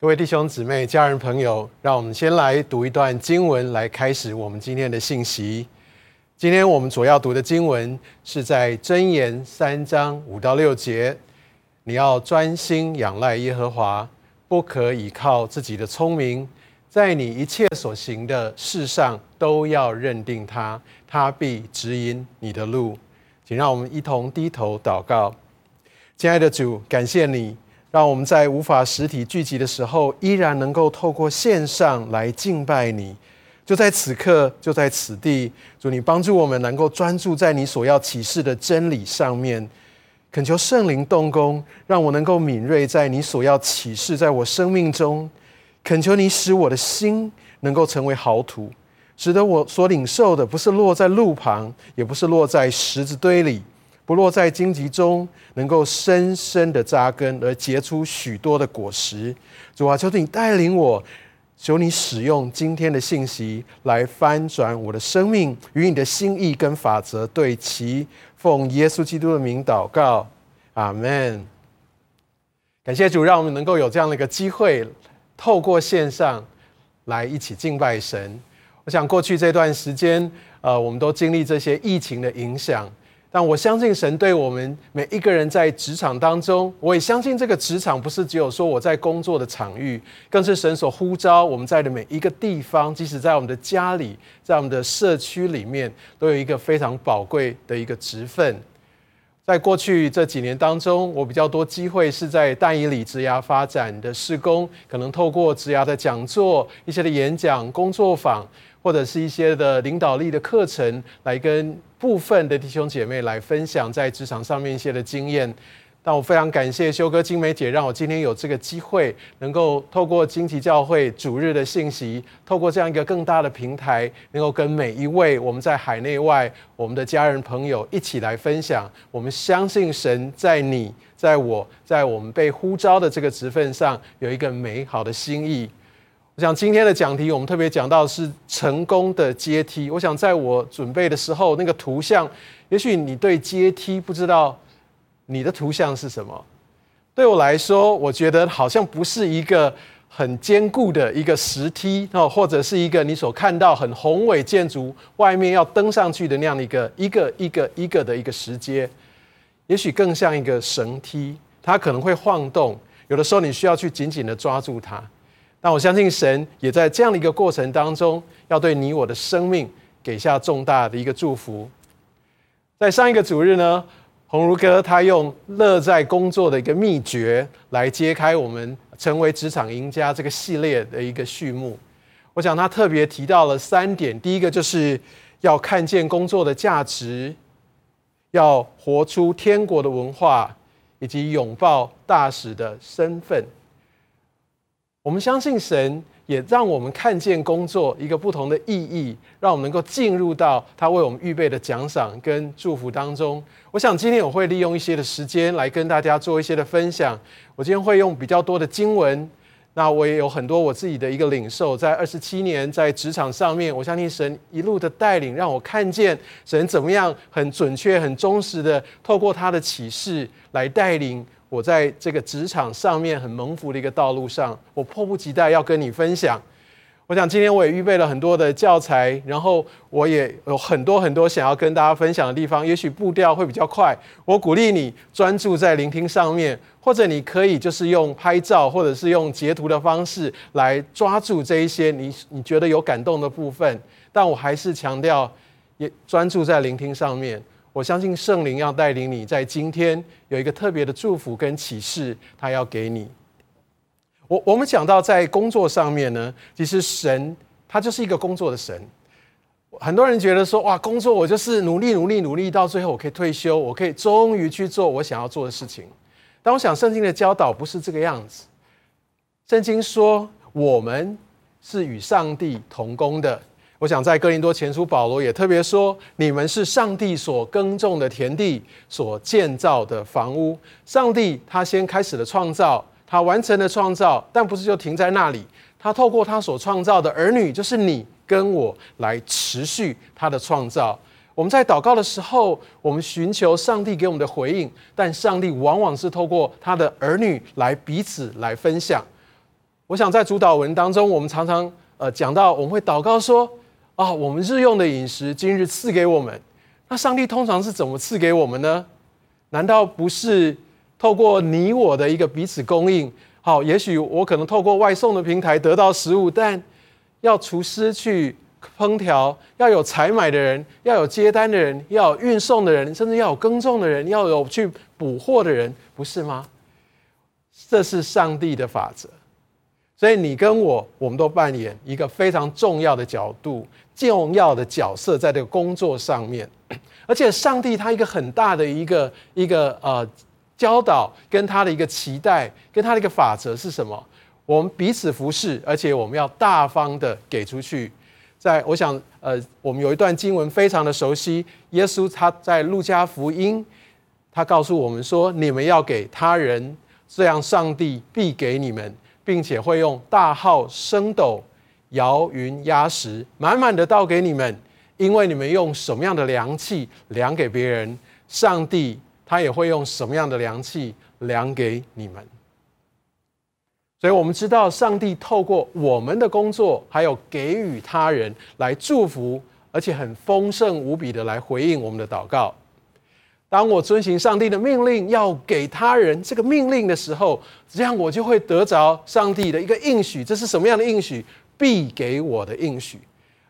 各位弟兄姊妹、家人朋友，让我们先来读一段经文，来开始我们今天的信息。今天我们所要读的经文是在箴言三章五到六节。你要专心仰赖耶和华，不可倚靠自己的聪明，在你一切所行的事上都要认定他，他必指引你的路。请让我们一同低头祷告。亲爱的主，感谢你。让我们在无法实体聚集的时候，依然能够透过线上来敬拜你。就在此刻，就在此地，主你帮助我们能够专注在你所要启示的真理上面。恳求圣灵动工，让我能够敏锐在你所要启示在我生命中。恳求你使我的心能够成为好土，使得我所领受的不是落在路旁，也不是落在石子堆里。不落在荆棘中，能够深深的扎根而结出许多的果实。主啊，求你带领我，求你使用今天的信息来翻转我的生命，与你的心意跟法则对齐。奉耶稣基督的名祷告，阿门。感谢主，让我们能够有这样的一个机会，透过线上来一起敬拜神。我想过去这段时间，呃，我们都经历这些疫情的影响。但我相信神对我们每一个人在职场当中，我也相信这个职场不是只有说我在工作的场域，更是神所呼召我们在的每一个地方，即使在我们的家里，在我们的社区里面，都有一个非常宝贵的一个职分。在过去这几年当中，我比较多机会是在但以里职涯发展的施工，可能透过职涯的讲座、一些的演讲、工作坊。或者是一些的领导力的课程，来跟部分的弟兄姐妹来分享在职场上面一些的经验。但我非常感谢修哥、金梅姐，让我今天有这个机会，能够透过荆棘教会主日的信息，透过这样一个更大的平台，能够跟每一位我们在海内外我们的家人朋友一起来分享。我们相信神在你、在我、在我们被呼召的这个职份上，有一个美好的心意。我想今天的讲题，我们特别讲到是成功的阶梯。我想在我准备的时候，那个图像，也许你对阶梯不知道你的图像是什么。对我来说，我觉得好像不是一个很坚固的一个石梯哦，或者是一个你所看到很宏伟建筑外面要登上去的那样的一个一个一个一个的一个石阶。也许更像一个绳梯，它可能会晃动，有的时候你需要去紧紧的抓住它。但我相信神也在这样的一个过程当中，要对你我的生命给下重大的一个祝福。在上一个主日呢，鸿儒哥他用乐在工作的一个秘诀来揭开我们成为职场赢家这个系列的一个序幕。我想他特别提到了三点，第一个就是要看见工作的价值，要活出天国的文化，以及拥抱大使的身份。我们相信神也让我们看见工作一个不同的意义，让我们能够进入到他为我们预备的奖赏跟祝福当中。我想今天我会利用一些的时间来跟大家做一些的分享。我今天会用比较多的经文，那我也有很多我自己的一个领受。在二十七年在职场上面，我相信神一路的带领，让我看见神怎么样很准确、很忠实的透过他的启示来带领。我在这个职场上面很蒙福的一个道路上，我迫不及待要跟你分享。我想今天我也预备了很多的教材，然后我也有很多很多想要跟大家分享的地方。也许步调会比较快，我鼓励你专注在聆听上面，或者你可以就是用拍照或者是用截图的方式来抓住这一些你你觉得有感动的部分。但我还是强调，也专注在聆听上面。我相信圣灵要带领你，在今天有一个特别的祝福跟启示，他要给你。我我们讲到在工作上面呢，其实神他就是一个工作的神。很多人觉得说，哇，工作我就是努力努力努力，到最后我可以退休，我可以终于去做我想要做的事情。但我想圣经的教导不是这个样子。圣经说，我们是与上帝同工的。我想在哥林多前书，保罗也特别说：“你们是上帝所耕种的田地，所建造的房屋。上帝他先开始了创造，他完成了创造，但不是就停在那里。他透过他所创造的儿女，就是你跟我，来持续他的创造。我们在祷告的时候，我们寻求上帝给我们的回应，但上帝往往是透过他的儿女来彼此来分享。我想在主祷文当中，我们常常呃讲到，我们会祷告说：啊，我们日用的饮食今日赐给我们。那上帝通常是怎么赐给我们呢？难道不是透过你我的一个彼此供应？好，也许我可能透过外送的平台得到食物，但要厨师去烹调，要有采买的人，要有接单的人，要有运送的人，甚至要有耕种的人，要有去补货的人，不是吗？这是上帝的法则。所以你跟我，我们都扮演一个非常重要的角度、重要的角色，在这个工作上面。而且，上帝他一个很大的一个一个呃教导，跟他的一个期待，跟他的一个法则是什么？我们彼此服侍，而且我们要大方的给出去。在我想，呃，我们有一段经文非常的熟悉，耶稣他在路加福音，他告诉我们说：“你们要给他人，这样上帝必给你们。”并且会用大号升斗摇云压实，满满的倒给你们，因为你们用什么样的量器量给别人，上帝他也会用什么样的量器量给你们。所以，我们知道上帝透过我们的工作，还有给予他人来祝福，而且很丰盛无比的来回应我们的祷告。当我遵行上帝的命令，要给他人这个命令的时候，这样我就会得着上帝的一个应许。这是什么样的应许？必给我的应许，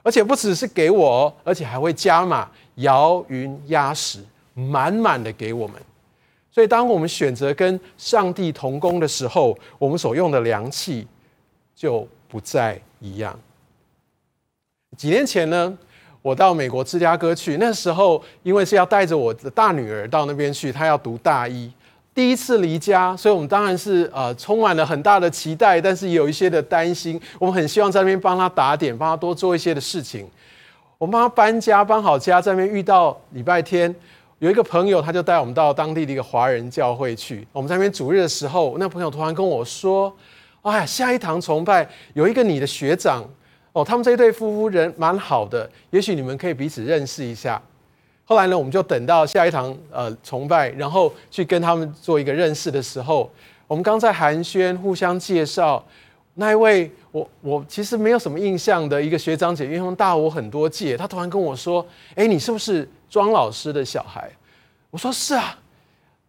而且不只是给我，而且还会加码，摇云压实，满满的给我们。所以，当我们选择跟上帝同工的时候，我们所用的良器就不再一样。几年前呢，我到美国芝加哥去，那时候因为是要带着我的大女儿到那边去，她要读大一，第一次离家，所以我们当然是呃充满了很大的期待，但是也有一些的担心。我们很希望在那边帮她打点，帮她多做一些的事情。我们帮她搬家，搬好家，在那边遇到礼拜天有一个朋友，他就带我们到当地的一个华人教会去。我们在那边主日的时候，那朋友突然跟我说：“哎呀，下一堂崇拜有一个你的学长。”哦，他们这一对夫妇人蛮好的，也许你们可以彼此认识一下。后来呢，我们就等到下一堂呃崇拜，然后去跟他们做一个认识的时候，我们刚在寒暄，互相介绍那一位我我其实没有什么印象的一个学长姐，因为大我很多届，他突然跟我说：“哎，你是不是庄老师的小孩？”我说：“是啊。”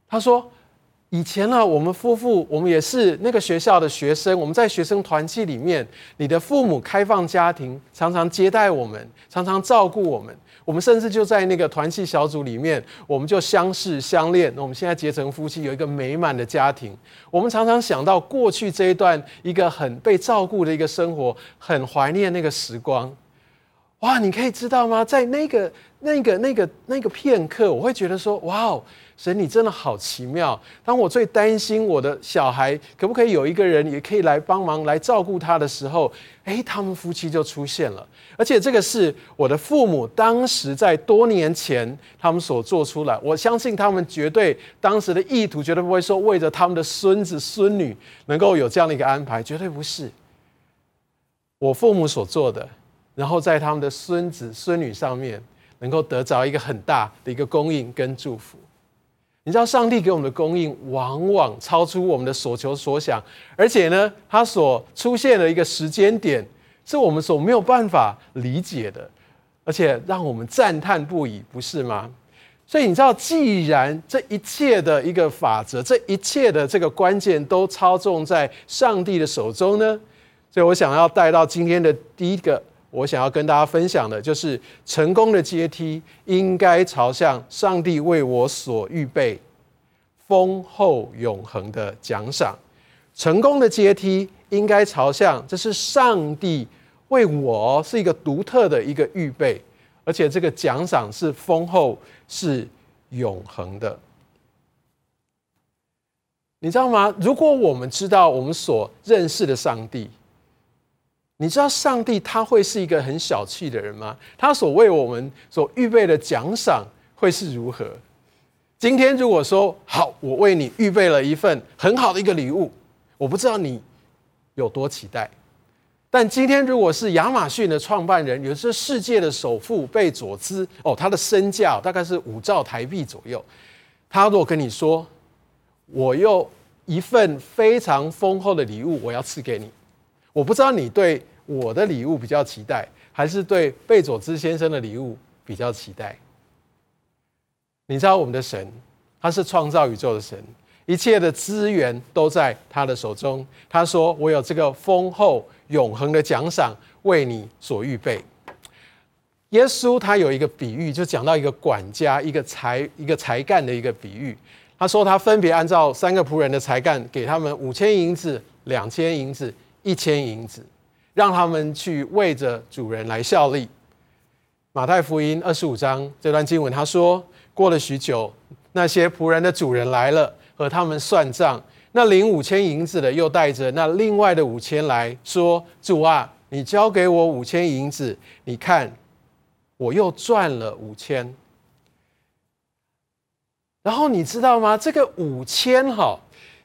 他说。以前呢，我们夫妇，我们也是那个学校的学生。我们在学生团契里面，你的父母开放家庭，常常接待我们，常常照顾我们。我们甚至就在那个团契小组里面，我们就相识相恋。我们现在结成夫妻，有一个美满的家庭。我们常常想到过去这一段一个很被照顾的一个生活，很怀念那个时光。哇，你可以知道吗？在那个、那个、那个、那个片刻，我会觉得说，哇哦。神，你真的好奇妙！当我最担心我的小孩可不可以有一个人也可以来帮忙来照顾他的时候，诶，他们夫妻就出现了。而且这个是我的父母当时在多年前他们所做出来，我相信他们绝对当时的意图绝对不会说为着他们的孙子孙女能够有这样的一个安排，绝对不是。我父母所做的，然后在他们的孙子孙女上面能够得着一个很大的一个供应跟祝福。你知道，上帝给我们的供应往往超出我们的所求所想，而且呢，他所出现的一个时间点是我们所没有办法理解的，而且让我们赞叹不已，不是吗？所以你知道，既然这一切的一个法则，这一切的这个关键都操纵在上帝的手中呢，所以我想要带到今天的第一个。我想要跟大家分享的就是，成功的阶梯应该朝向上帝为我所预备丰厚永恒的奖赏。成功的阶梯应该朝向，这是上帝为我是一个独特的一个预备，而且这个奖赏是丰厚，是永恒的。你知道吗？如果我们知道我们所认识的上帝，你知道上帝他会是一个很小气的人吗？他所为我们所预备的奖赏会是如何？今天如果说好，我为你预备了一份很好的一个礼物，我不知道你有多期待。但今天如果是亚马逊的创办人，也是世界的首富贝佐兹哦，他的身价大概是五兆台币左右。他如果跟你说，我有一份非常丰厚的礼物，我要赐给你。我不知道你对我的礼物比较期待，还是对贝佐兹先生的礼物比较期待。你知道我们的神，他是创造宇宙的神，一切的资源都在他的手中。他说：“我有这个丰厚永恒的奖赏为你所预备。”耶稣他有一个比喻，就讲到一个管家、一个才、一个才干的一个比喻。他说他分别按照三个仆人的才干，给他们五千银子、两千银子、一千银子，让他们去为着主人来效力。马太福音二十五章这段经文，他说。过了许久，那些仆人的主人来了，和他们算账。那领五千银子的又带着那另外的五千来说：“主啊，你交给我五千银子，你看，我又赚了五千。”然后你知道吗？这个五千哈，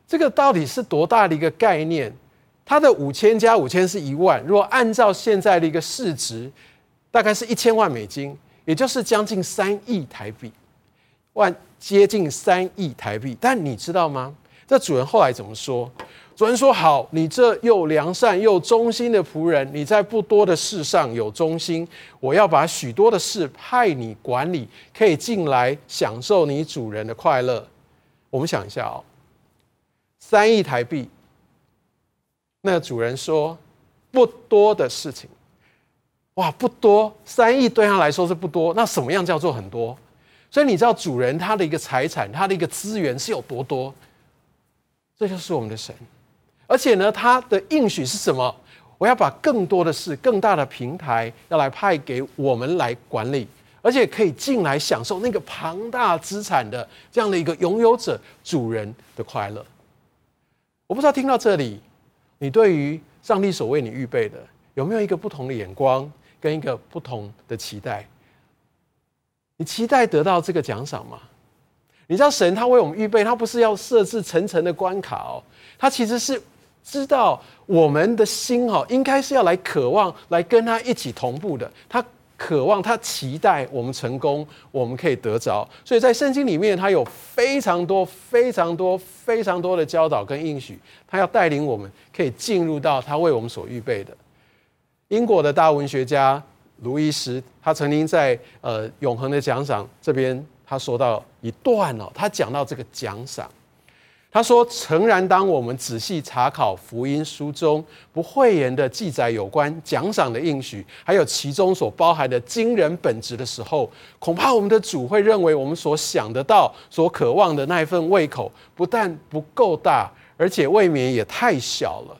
这个到底是多大的一个概念？他的五千加五千是一万，如果按照现在的一个市值，大概是一千万美金，也就是将近三亿台币。万接近三亿台币，但你知道吗？这主人后来怎么说？主人说：“好，你这又良善又忠心的仆人，你在不多的事上有忠心，我要把许多的事派你管理，可以进来享受你主人的快乐。”我们想一下哦，三亿台币，那个主人说不多的事情，哇，不多，三亿对他来说是不多，那什么样叫做很多？所以你知道主人他的一个财产，他的一个资源是有多多？这就是我们的神，而且呢，他的应许是什么？我要把更多的事、更大的平台要来派给我们来管理，而且可以进来享受那个庞大资产的这样的一个拥有者主人的快乐。我不知道听到这里，你对于上帝所为你预备的有没有一个不同的眼光跟一个不同的期待？你期待得到这个奖赏吗？你知道神他为我们预备，他不是要设置层层的关卡哦，他其实是知道我们的心哦，应该是要来渴望来跟他一起同步的。他渴望，他期待我们成功，我们可以得着。所以在圣经里面，他有非常多、非常多、非常多的教导跟应许，他要带领我们可以进入到他为我们所预备的。英国的大文学家。卢医师，他曾经在呃永恒的奖赏这边，他说到一段哦，他讲到这个奖赏，他说：诚然，当我们仔细查考福音书中不讳言的记载有关奖赏的应许，还有其中所包含的惊人本质的时候，恐怕我们的主会认为我们所想得到、所渴望的那一份胃口，不但不够大，而且未免也太小了。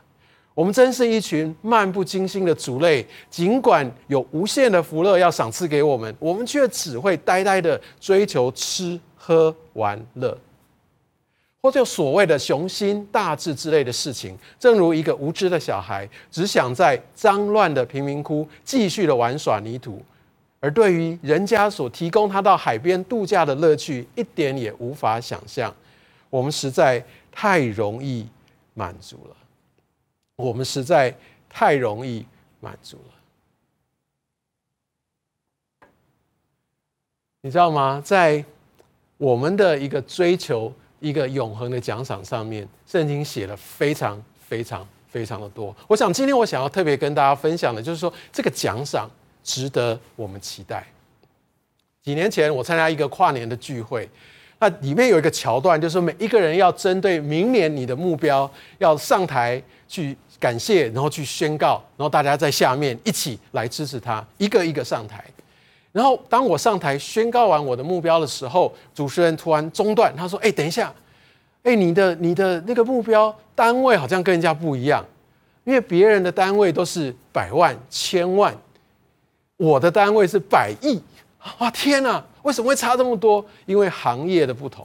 我们真是一群漫不经心的族类，尽管有无限的福乐要赏赐给我们，我们却只会呆呆的追求吃喝玩乐，或者所谓的雄心大志之类的事情。正如一个无知的小孩，只想在脏乱的贫民窟继续的玩耍泥土，而对于人家所提供他到海边度假的乐趣，一点也无法想象。我们实在太容易满足了。我们实在太容易满足了，你知道吗？在我们的一个追求一个永恒的奖赏上面，圣经写了非常非常非常的多。我想今天我想要特别跟大家分享的，就是说这个奖赏值得我们期待。几年前我参加一个跨年的聚会，那里面有一个桥段，就是每一个人要针对明年你的目标要上台去。感谢，然后去宣告，然后大家在下面一起来支持他，一个一个上台。然后当我上台宣告完我的目标的时候，主持人突然中断，他说：“哎，等一下，哎，你的你的那个目标单位好像跟人家不一样，因为别人的单位都是百万、千万，我的单位是百亿。哇，天哪，为什么会差这么多？因为行业的不同。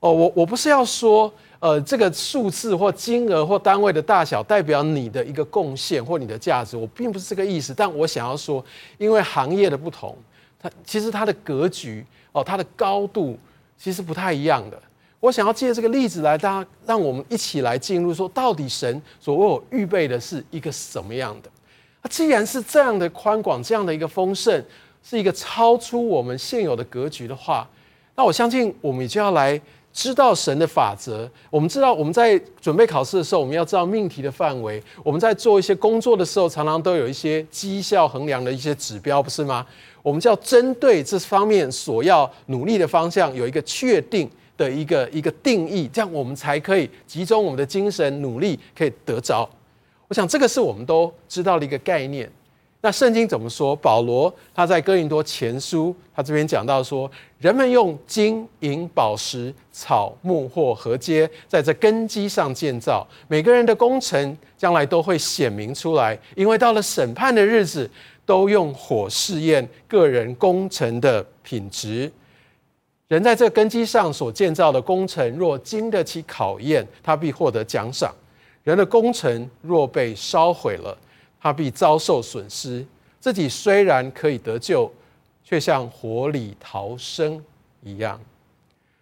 哦，我我不是要说。”呃，这个数字或金额或单位的大小代表你的一个贡献或你的价值，我并不是这个意思。但我想要说，因为行业的不同，它其实它的格局哦，它的高度其实不太一样的。我想要借这个例子来，大家让我们一起来进入说，到底神所为我预备的是一个什么样的？那既然是这样的宽广，这样的一个丰盛，是一个超出我们现有的格局的话，那我相信我们就要来。知道神的法则，我们知道我们在准备考试的时候，我们要知道命题的范围。我们在做一些工作的时候，常常都有一些绩效衡量的一些指标，不是吗？我们就要针对这方面所要努力的方向，有一个确定的一个一个定义，这样我们才可以集中我们的精神努力，可以得着。我想这个是我们都知道的一个概念。那圣经怎么说？保罗他在哥林多前书，他这边讲到说，人们用金银宝石、草木或禾秸，在这根基上建造，每个人的工程将来都会显明出来，因为到了审判的日子，都用火试验个人工程的品质。人在这根基上所建造的工程，若经得起考验，他必获得奖赏；人的工程若被烧毁了，他必遭受损失，自己虽然可以得救，却像火里逃生一样。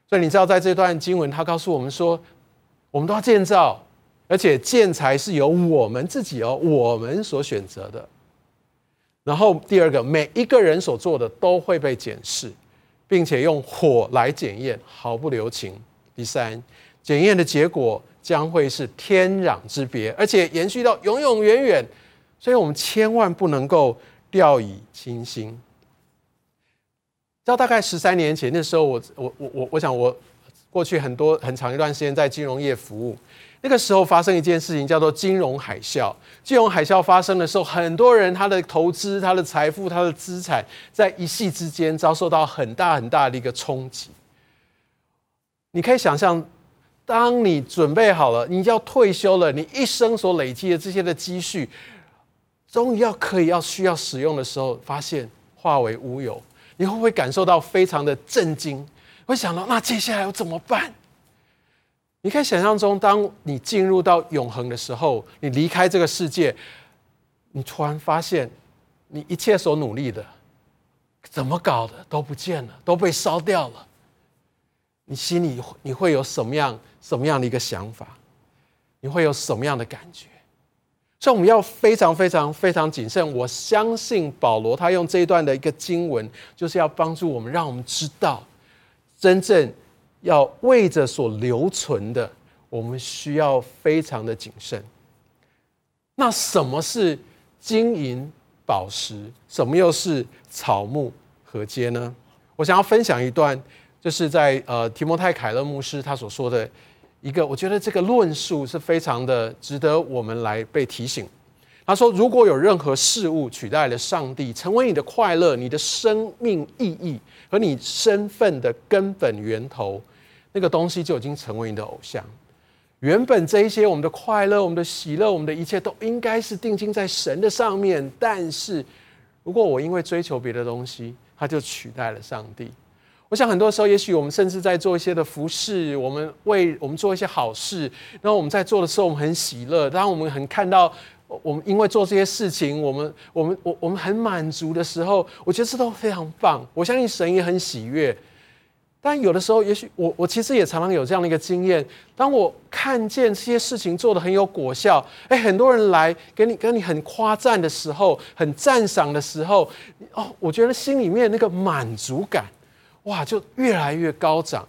所以你知道，在这段经文，他告诉我们说，我们都要建造，而且建材是由我们自己哦，我们所选择的。然后第二个，每一个人所做的都会被检视，并且用火来检验，毫不留情。第三，检验的结果将会是天壤之别，而且延续到永永远远。所以我们千万不能够掉以轻心。到大概十三年前，那时候我我我我我想我过去很多很长一段时间在金融业服务，那个时候发生一件事情叫做金融海啸。金融海啸发生的时候，很多人他的投资、他的财富、他的资产，在一夕之间遭受到很大很大的一个冲击。你可以想象，当你准备好了，你要退休了，你一生所累积的这些的积蓄。终于要可以要需要使用的时候，发现化为乌有，你会不会感受到非常的震惊？会想到那接下来要怎么办？你可以想象中，当你进入到永恒的时候，你离开这个世界，你突然发现，你一切所努力的，怎么搞的都不见了，都被烧掉了。你心里你会有什么样什么样的一个想法？你会有什么样的感觉？所以我们要非常非常非常谨慎。我相信保罗他用这一段的一个经文，就是要帮助我们，让我们知道，真正要为着所留存的，我们需要非常的谨慎。那什么是金银宝石？什么又是草木禾秸呢？我想要分享一段，就是在呃提摩太凯勒牧师他所说的。一个，我觉得这个论述是非常的值得我们来被提醒。他说：“如果有任何事物取代了上帝，成为你的快乐、你的生命意义和你身份的根本源头，那个东西就已经成为你的偶像。原本这一些我们的快乐、我们的喜乐、我们的一切，都应该是定睛在神的上面。但是，如果我因为追求别的东西，它就取代了上帝。”我想很多时候，也许我们甚至在做一些的服饰，我们为我们做一些好事，然后我们在做的时候，我们很喜乐。当我们很看到我们因为做这些事情，我们我们我我们很满足的时候，我觉得这都非常棒。我相信神也很喜悦。但有的时候，也许我我其实也常常有这样的一个经验：当我看见这些事情做得很有果效，哎，很多人来给你跟你很夸赞的时候，很赞赏的时候，哦，我觉得心里面那个满足感。哇，就越来越高涨。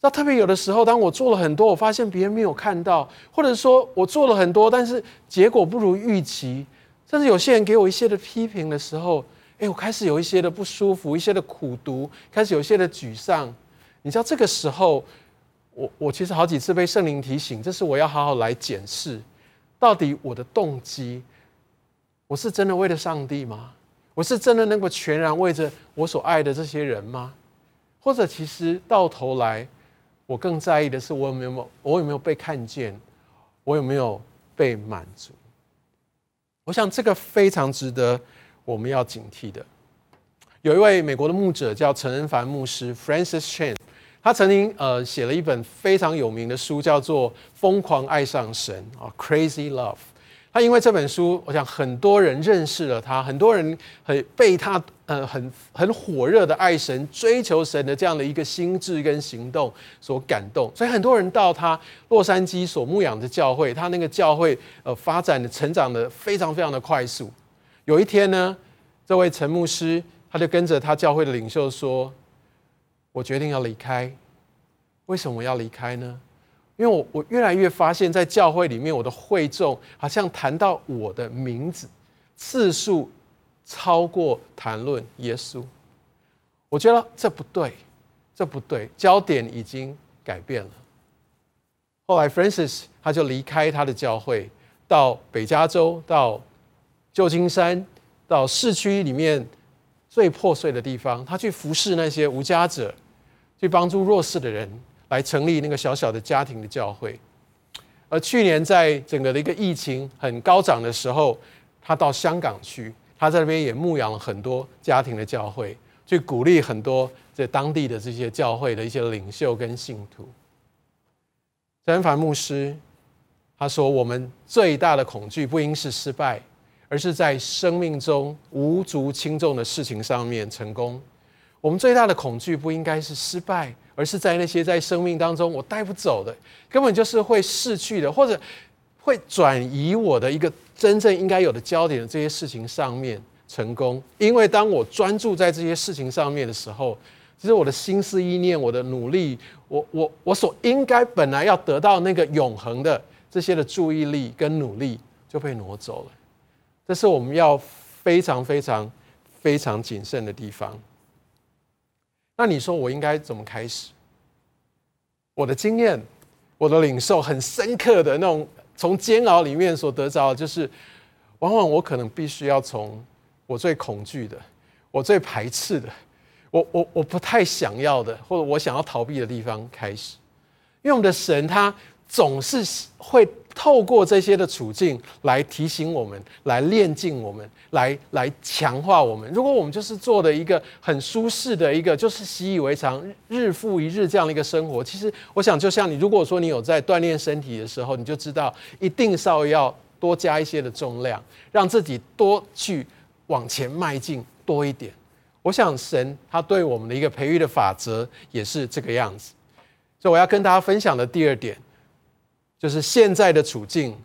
那特别有的时候，当我做了很多，我发现别人没有看到，或者说我做了很多，但是结果不如预期，甚至有些人给我一些的批评的时候，哎，我开始有一些的不舒服，一些的苦读，开始有一些的沮丧。你知道，这个时候，我我其实好几次被圣灵提醒，这是我要好好来检视，到底我的动机，我是真的为了上帝吗？我是真的能够全然为着我所爱的这些人吗？或者其实到头来，我更在意的是我有没有我有没有被看见，我有没有被满足？我想这个非常值得我们要警惕的。有一位美国的牧者叫陈恩凡牧师 （Francis Chan），他曾经呃写了一本非常有名的书，叫做《疯狂爱上神》啊，《Crazy Love》。他因为这本书，我想很多人认识了他，很多人很被他呃很很火热的爱神、追求神的这样的一个心智跟行动所感动，所以很多人到他洛杉矶所牧养的教会，他那个教会呃发展的成长的非常非常的快速。有一天呢，这位陈牧师他就跟着他教会的领袖说：“我决定要离开，为什么要离开呢？因为我我越来越发现，在教会里面，我的会众好像谈到我的名字次数超过谈论耶稣。我觉得这不对，这不对，焦点已经改变了。后来，Francis 他就离开他的教会，到北加州，到旧金山，到市区里面最破碎的地方，他去服侍那些无家者，去帮助弱势的人。来成立那个小小的家庭的教会，而去年在整个的一个疫情很高涨的时候，他到香港去，他在那边也牧养了很多家庭的教会，去鼓励很多在当地的这些教会的一些领袖跟信徒。曾凡牧师他说：“我们最大的恐惧不应是失败，而是在生命中无足轻重的事情上面成功。我们最大的恐惧不应该是失败。”而是在那些在生命当中我带不走的，根本就是会逝去的，或者会转移我的一个真正应该有的焦点的这些事情上面成功。因为当我专注在这些事情上面的时候，其实我的心思意念、我的努力，我我我所应该本来要得到那个永恒的这些的注意力跟努力就被挪走了。这是我们要非常非常非常谨慎的地方。那你说我应该怎么开始？我的经验，我的领受很深刻的那种，从煎熬里面所得着，就是往往我可能必须要从我最恐惧的、我最排斥的、我我我不太想要的，或者我想要逃避的地方开始，因为我们的神他总是会。透过这些的处境来提醒我们，来练进我们，来来强化我们。如果我们就是做的一个很舒适的一个，就是习以为常，日复一日这样的一个生活，其实我想，就像你如果说你有在锻炼身体的时候，你就知道一定稍微要多加一些的重量，让自己多去往前迈进多一点。我想神他对我们的一个培育的法则也是这个样子。所以我要跟大家分享的第二点。就是现在的处境，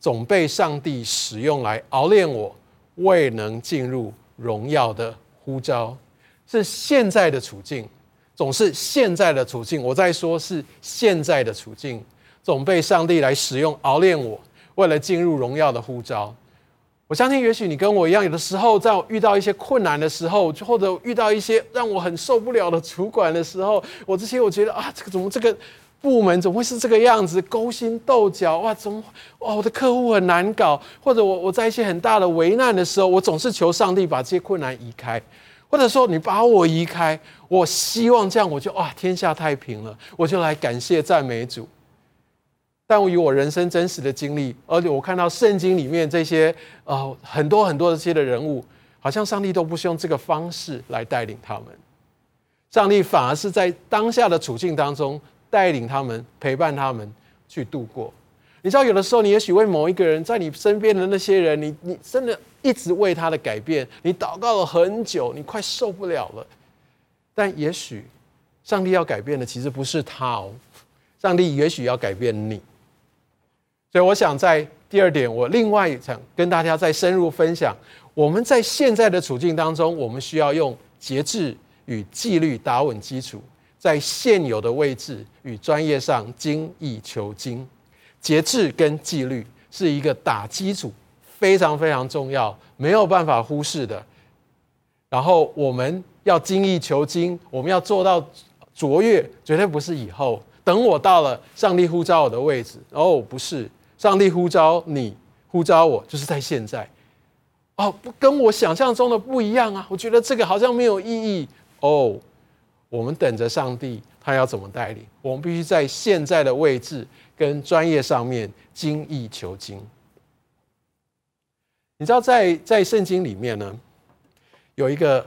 总被上帝使用来熬炼我，未能进入荣耀的呼召。是现在的处境，总是现在的处境。我在说，是现在的处境，总被上帝来使用熬炼我，为了进入荣耀的呼召。我相信，也许你跟我一样，有的时候在我遇到一些困难的时候，或者遇到一些让我很受不了的主管的时候，我这些我觉得啊，这个怎么这个。部门怎么会是这个样子？勾心斗角哇！怎么哇？我的客户很难搞，或者我我在一些很大的危难的时候，我总是求上帝把这些困难移开，或者说你把我移开，我希望这样我就哇天下太平了，我就来感谢赞美主。但我以我人生真实的经历，而且我看到圣经里面这些呃很多很多的这些的人物，好像上帝都不是用这个方式来带领他们，上帝反而是在当下的处境当中。带领他们，陪伴他们去度过。你知道，有的时候，你也许为某一个人，在你身边的那些人，你你真的一直为他的改变，你祷告了很久，你快受不了了。但也许，上帝要改变的其实不是他哦，上帝也许要改变你。所以，我想在第二点，我另外想跟大家再深入分享，我们在现在的处境当中，我们需要用节制与纪律打稳基础。在现有的位置与专业上精益求精，节制跟纪律是一个打基础，非常非常重要，没有办法忽视的。然后我们要精益求精，我们要做到卓越，绝对不是以后等我到了上帝呼召我的位置哦，不是上帝呼召你，呼召我，就是在现在。哦，不跟我想象中的不一样啊！我觉得这个好像没有意义哦。我们等着上帝，他要怎么带领？我们必须在现在的位置跟专业上面精益求精。你知道在，在在圣经里面呢，有一个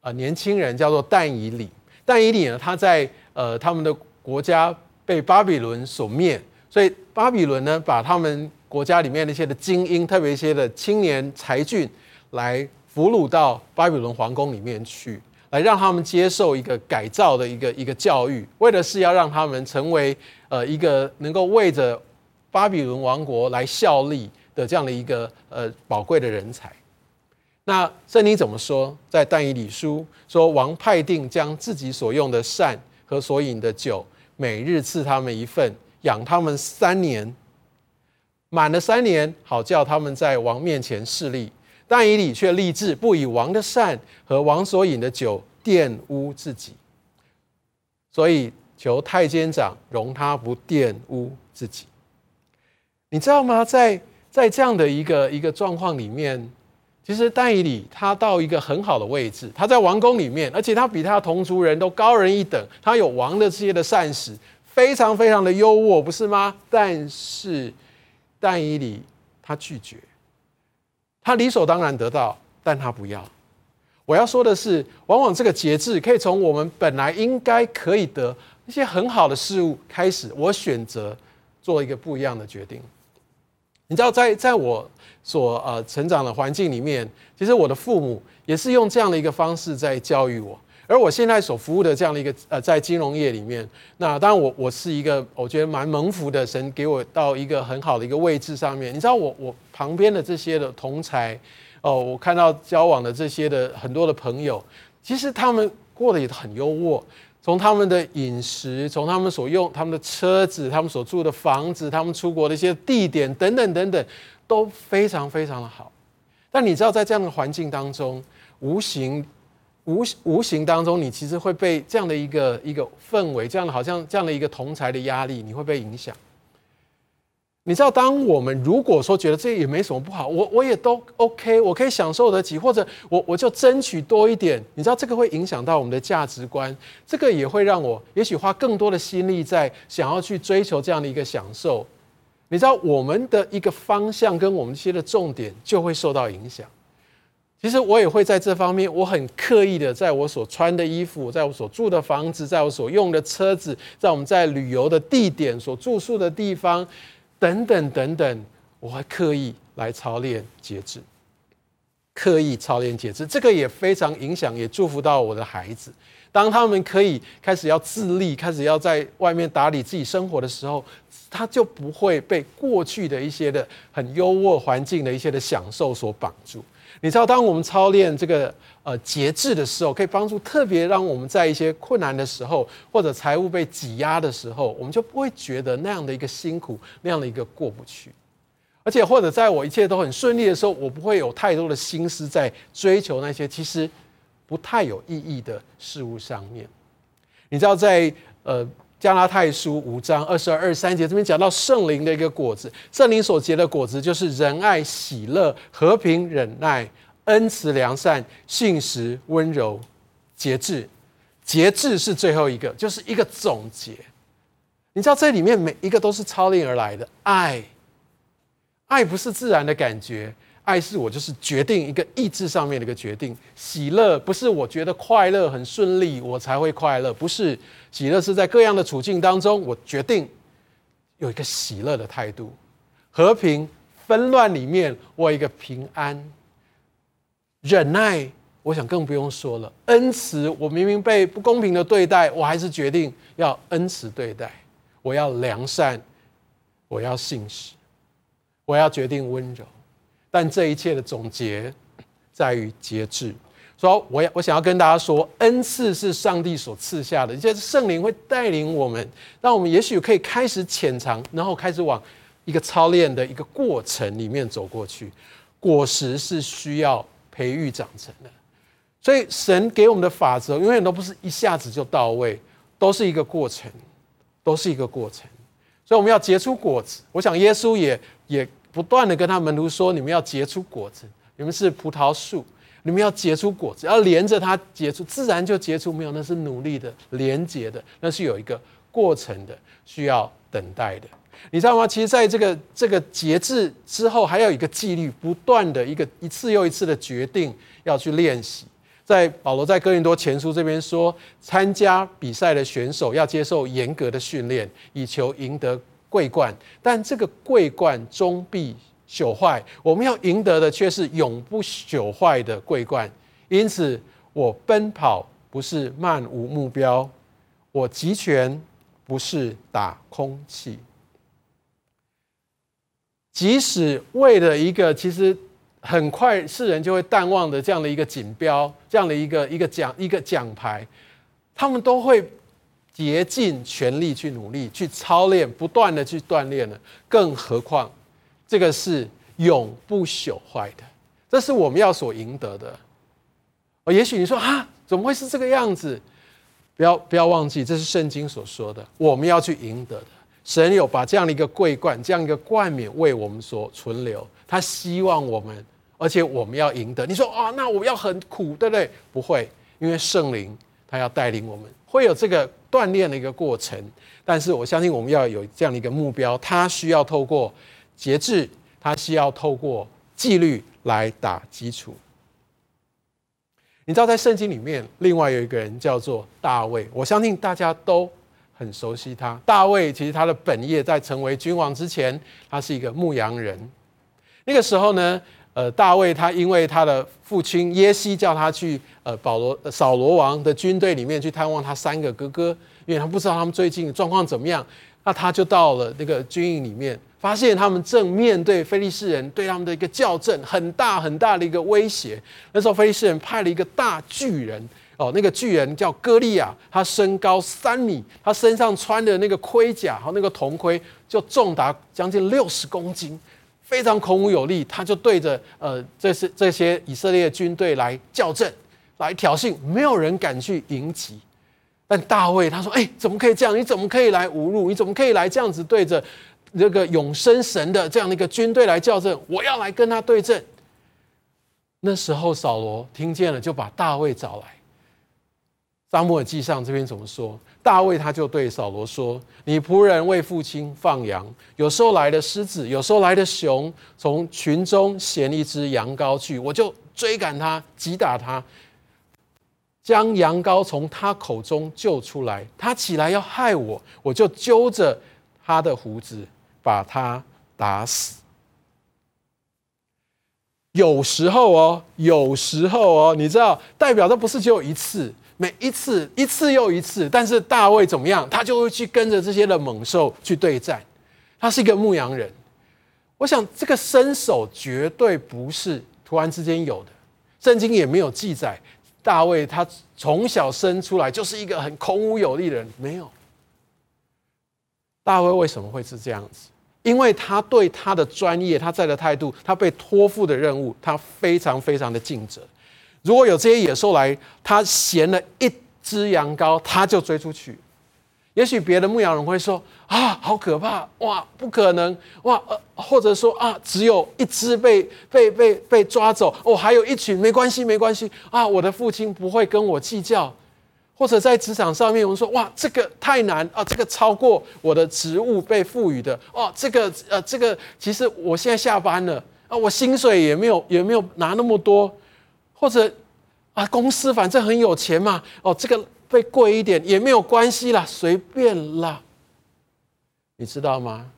呃年轻人叫做但以理。但以理呢，他在呃他们的国家被巴比伦所灭，所以巴比伦呢把他们国家里面那些的精英，特别一些的青年才俊，来俘虏到巴比伦皇宫里面去。来让他们接受一个改造的一个一个教育，为的是要让他们成为呃一个能够为着巴比伦王国来效力的这样的一个呃宝贵的人才。那圣经怎么说？在但以理书说，王派定将自己所用的膳和所饮的酒每日赐他们一份，养他们三年。满了三年，好叫他们在王面前侍立。但以理却立志不以王的善和王所饮的酒玷污自己，所以求太监长容他不玷污自己。你知道吗？在在这样的一个一个状况里面，其实但以理他到一个很好的位置，他在王宫里面，而且他比他同族人都高人一等，他有王的这些的膳食，非常非常的优渥，不是吗？但是。但以理他拒绝，他理所当然得到，但他不要。我要说的是，往往这个节制可以从我们本来应该可以得一些很好的事物开始，我选择做一个不一样的决定。你知道在，在我所呃成长的环境里面，其实我的父母也是用这样的一个方式在教育我。而我现在所服务的这样的一个呃，在金融业里面，那当然我我是一个我觉得蛮蒙福的，神给我到一个很好的一个位置上面。你知道我我旁边的这些的同才，哦，我看到交往的这些的很多的朋友，其实他们过得也很优渥，从他们的饮食，从他们所用他们的车子，他们所住的房子，他们出国的一些地点等等等等，都非常非常的好。但你知道在这样的环境当中，无形。无无形当中，你其实会被这样的一个一个氛围，这样的好像这样的一个同侪的压力，你会被影响。你知道，当我们如果说觉得这也没什么不好，我我也都 OK，我可以享受得起，或者我我就争取多一点。你知道，这个会影响到我们的价值观，这个也会让我也许花更多的心力在想要去追求这样的一个享受。你知道，我们的一个方向跟我们一些的重点就会受到影响。其实我也会在这方面，我很刻意的，在我所穿的衣服，在我所住的房子，在我所用的车子，在我们在旅游的地点、所住宿的地方，等等等等，我会刻意来操练节制，刻意操练节制，这个也非常影响，也祝福到我的孩子。当他们可以开始要自立，开始要在外面打理自己生活的时候，他就不会被过去的一些的很优渥环境的一些的享受所绑住。你知道，当我们操练这个呃节制的时候，可以帮助特别让我们在一些困难的时候，或者财务被挤压的时候，我们就不会觉得那样的一个辛苦，那样的一个过不去。而且，或者在我一切都很顺利的时候，我不会有太多的心思在追求那些其实不太有意义的事物上面。你知道在，呃加拉太书五章二十二、二十三节这边讲到圣灵的一个果子，圣灵所结的果子就是仁爱、喜乐、和平、忍耐、恩慈、良善、信实、温柔、节制。节制是最后一个，就是一个总结。你知道这里面每一个都是操练而来的。爱，爱不是自然的感觉。爱是我就是决定一个意志上面的一个决定，喜乐不是我觉得快乐很顺利我才会快乐，不是，喜乐是在各样的处境当中我决定有一个喜乐的态度，和平纷乱里面我有一个平安，忍耐我想更不用说了，恩慈我明明被不公平的对待我还是决定要恩慈对待，我要良善，我要信实，我要决定温柔。但这一切的总结在于节制。说，我要我想要跟大家说，恩赐是上帝所赐下的，也就是圣灵会带领我们，让我们也许可以开始潜藏，然后开始往一个操练的一个过程里面走过去。果实是需要培育长成的，所以神给我们的法则永远都不是一下子就到位，都是一个过程，都是一个过程。所以我们要结出果子。我想耶稣也也。不断的跟他门徒说：“你们要结出果子，你们是葡萄树，你们要结出果子，要连着它结出，自然就结出。没有，那是努力的，连结的，那是有一个过程的，需要等待的。你知道吗？其实，在这个这个节制之后，还有一个纪律，不断的一个一次又一次的决定要去练习。在保罗在哥林多前书这边说，参加比赛的选手要接受严格的训练，以求赢得。”桂冠，但这个桂冠终必朽坏。我们要赢得的却是永不朽坏的桂冠。因此，我奔跑不是漫无目标，我击拳不是打空气。即使为了一个其实很快世人就会淡忘的这样的一个锦标，这样的一个一个奖一个奖牌，他们都会竭尽全力去努力、去操练、不断的去锻炼了。更何况，这个是永不朽坏的，这是我们要所赢得的。哦，也许你说啊，怎么会是这个样子？不要不要忘记，这是圣经所说的，我们要去赢得的。神有把这样的一个桂冠、这样一个冠冕为我们所存留，他希望我们，而且我们要赢得。你说啊，那我要很苦，对不对？不会，因为圣灵他要带领我们，会有这个锻炼的一个过程。但是我相信我们要有这样的一个目标，他需要透过节制，他需要透过纪律来打基础。你知道，在圣经里面，另外有一个人叫做大卫，我相信大家都很熟悉他。大卫其实他的本业在成为君王之前，他是一个牧羊人。那个时候呢，呃，大卫他因为他的父亲耶西叫他去呃保罗扫罗王的军队里面去探望他三个哥哥，因为他不知道他们最近状况怎么样，那他就到了那个军营里面。发现他们正面对非利士人对他们的一个校正，很大很大的一个威胁。那时候非利士人派了一个大巨人哦，那个巨人叫歌利亚，他身高三米，他身上穿的那个盔甲和那个铜盔就重达将近六十公斤，非常孔武有力。他就对着呃这些这些以色列军队来校正，来挑衅，没有人敢去迎击。但大卫他说：“哎，怎么可以这样？你怎么可以来侮辱？你怎么可以来这样子对着？”这个永生神的这样的一个军队来校正，我要来跟他对阵。那时候扫罗听见了，就把大卫找来。撒母耳记上这边怎么说？大卫他就对扫罗说：“你仆人为父亲放羊，有时候来的狮子，有时候来的熊，从群中衔一只羊羔去，我就追赶他，击打他，将羊羔从他口中救出来。他起来要害我，我就揪着他的胡子。”把他打死。有时候哦，有时候哦，你知道，代表的不是只有一次，每一次一次又一次。但是大卫怎么样？他就会去跟着这些的猛兽去对战。他是一个牧羊人。我想这个身手绝对不是突然之间有的，圣经也没有记载大卫他从小生出来就是一个很孔武有力的人，没有。大卫为什么会是这样子？因为他对他的专业，他在的态度，他被托付的任务，他非常非常的尽责。如果有这些野兽来，他衔了一只羊羔，他就追出去。也许别的牧羊人会说：“啊，好可怕！哇，不可能！哇，呃，或者说啊，只有一只被被被被抓走，哦，还有一群，没关系，没关系啊，我的父亲不会跟我计较。”或者在职场上面，我们说哇，这个太难啊，这个超过我的职务被赋予的哦，这个呃，这个其实我现在下班了啊，我薪水也没有也没有拿那么多，或者啊，公司反正很有钱嘛，哦，这个被贵一点也没有关系啦，随便啦，你知道吗？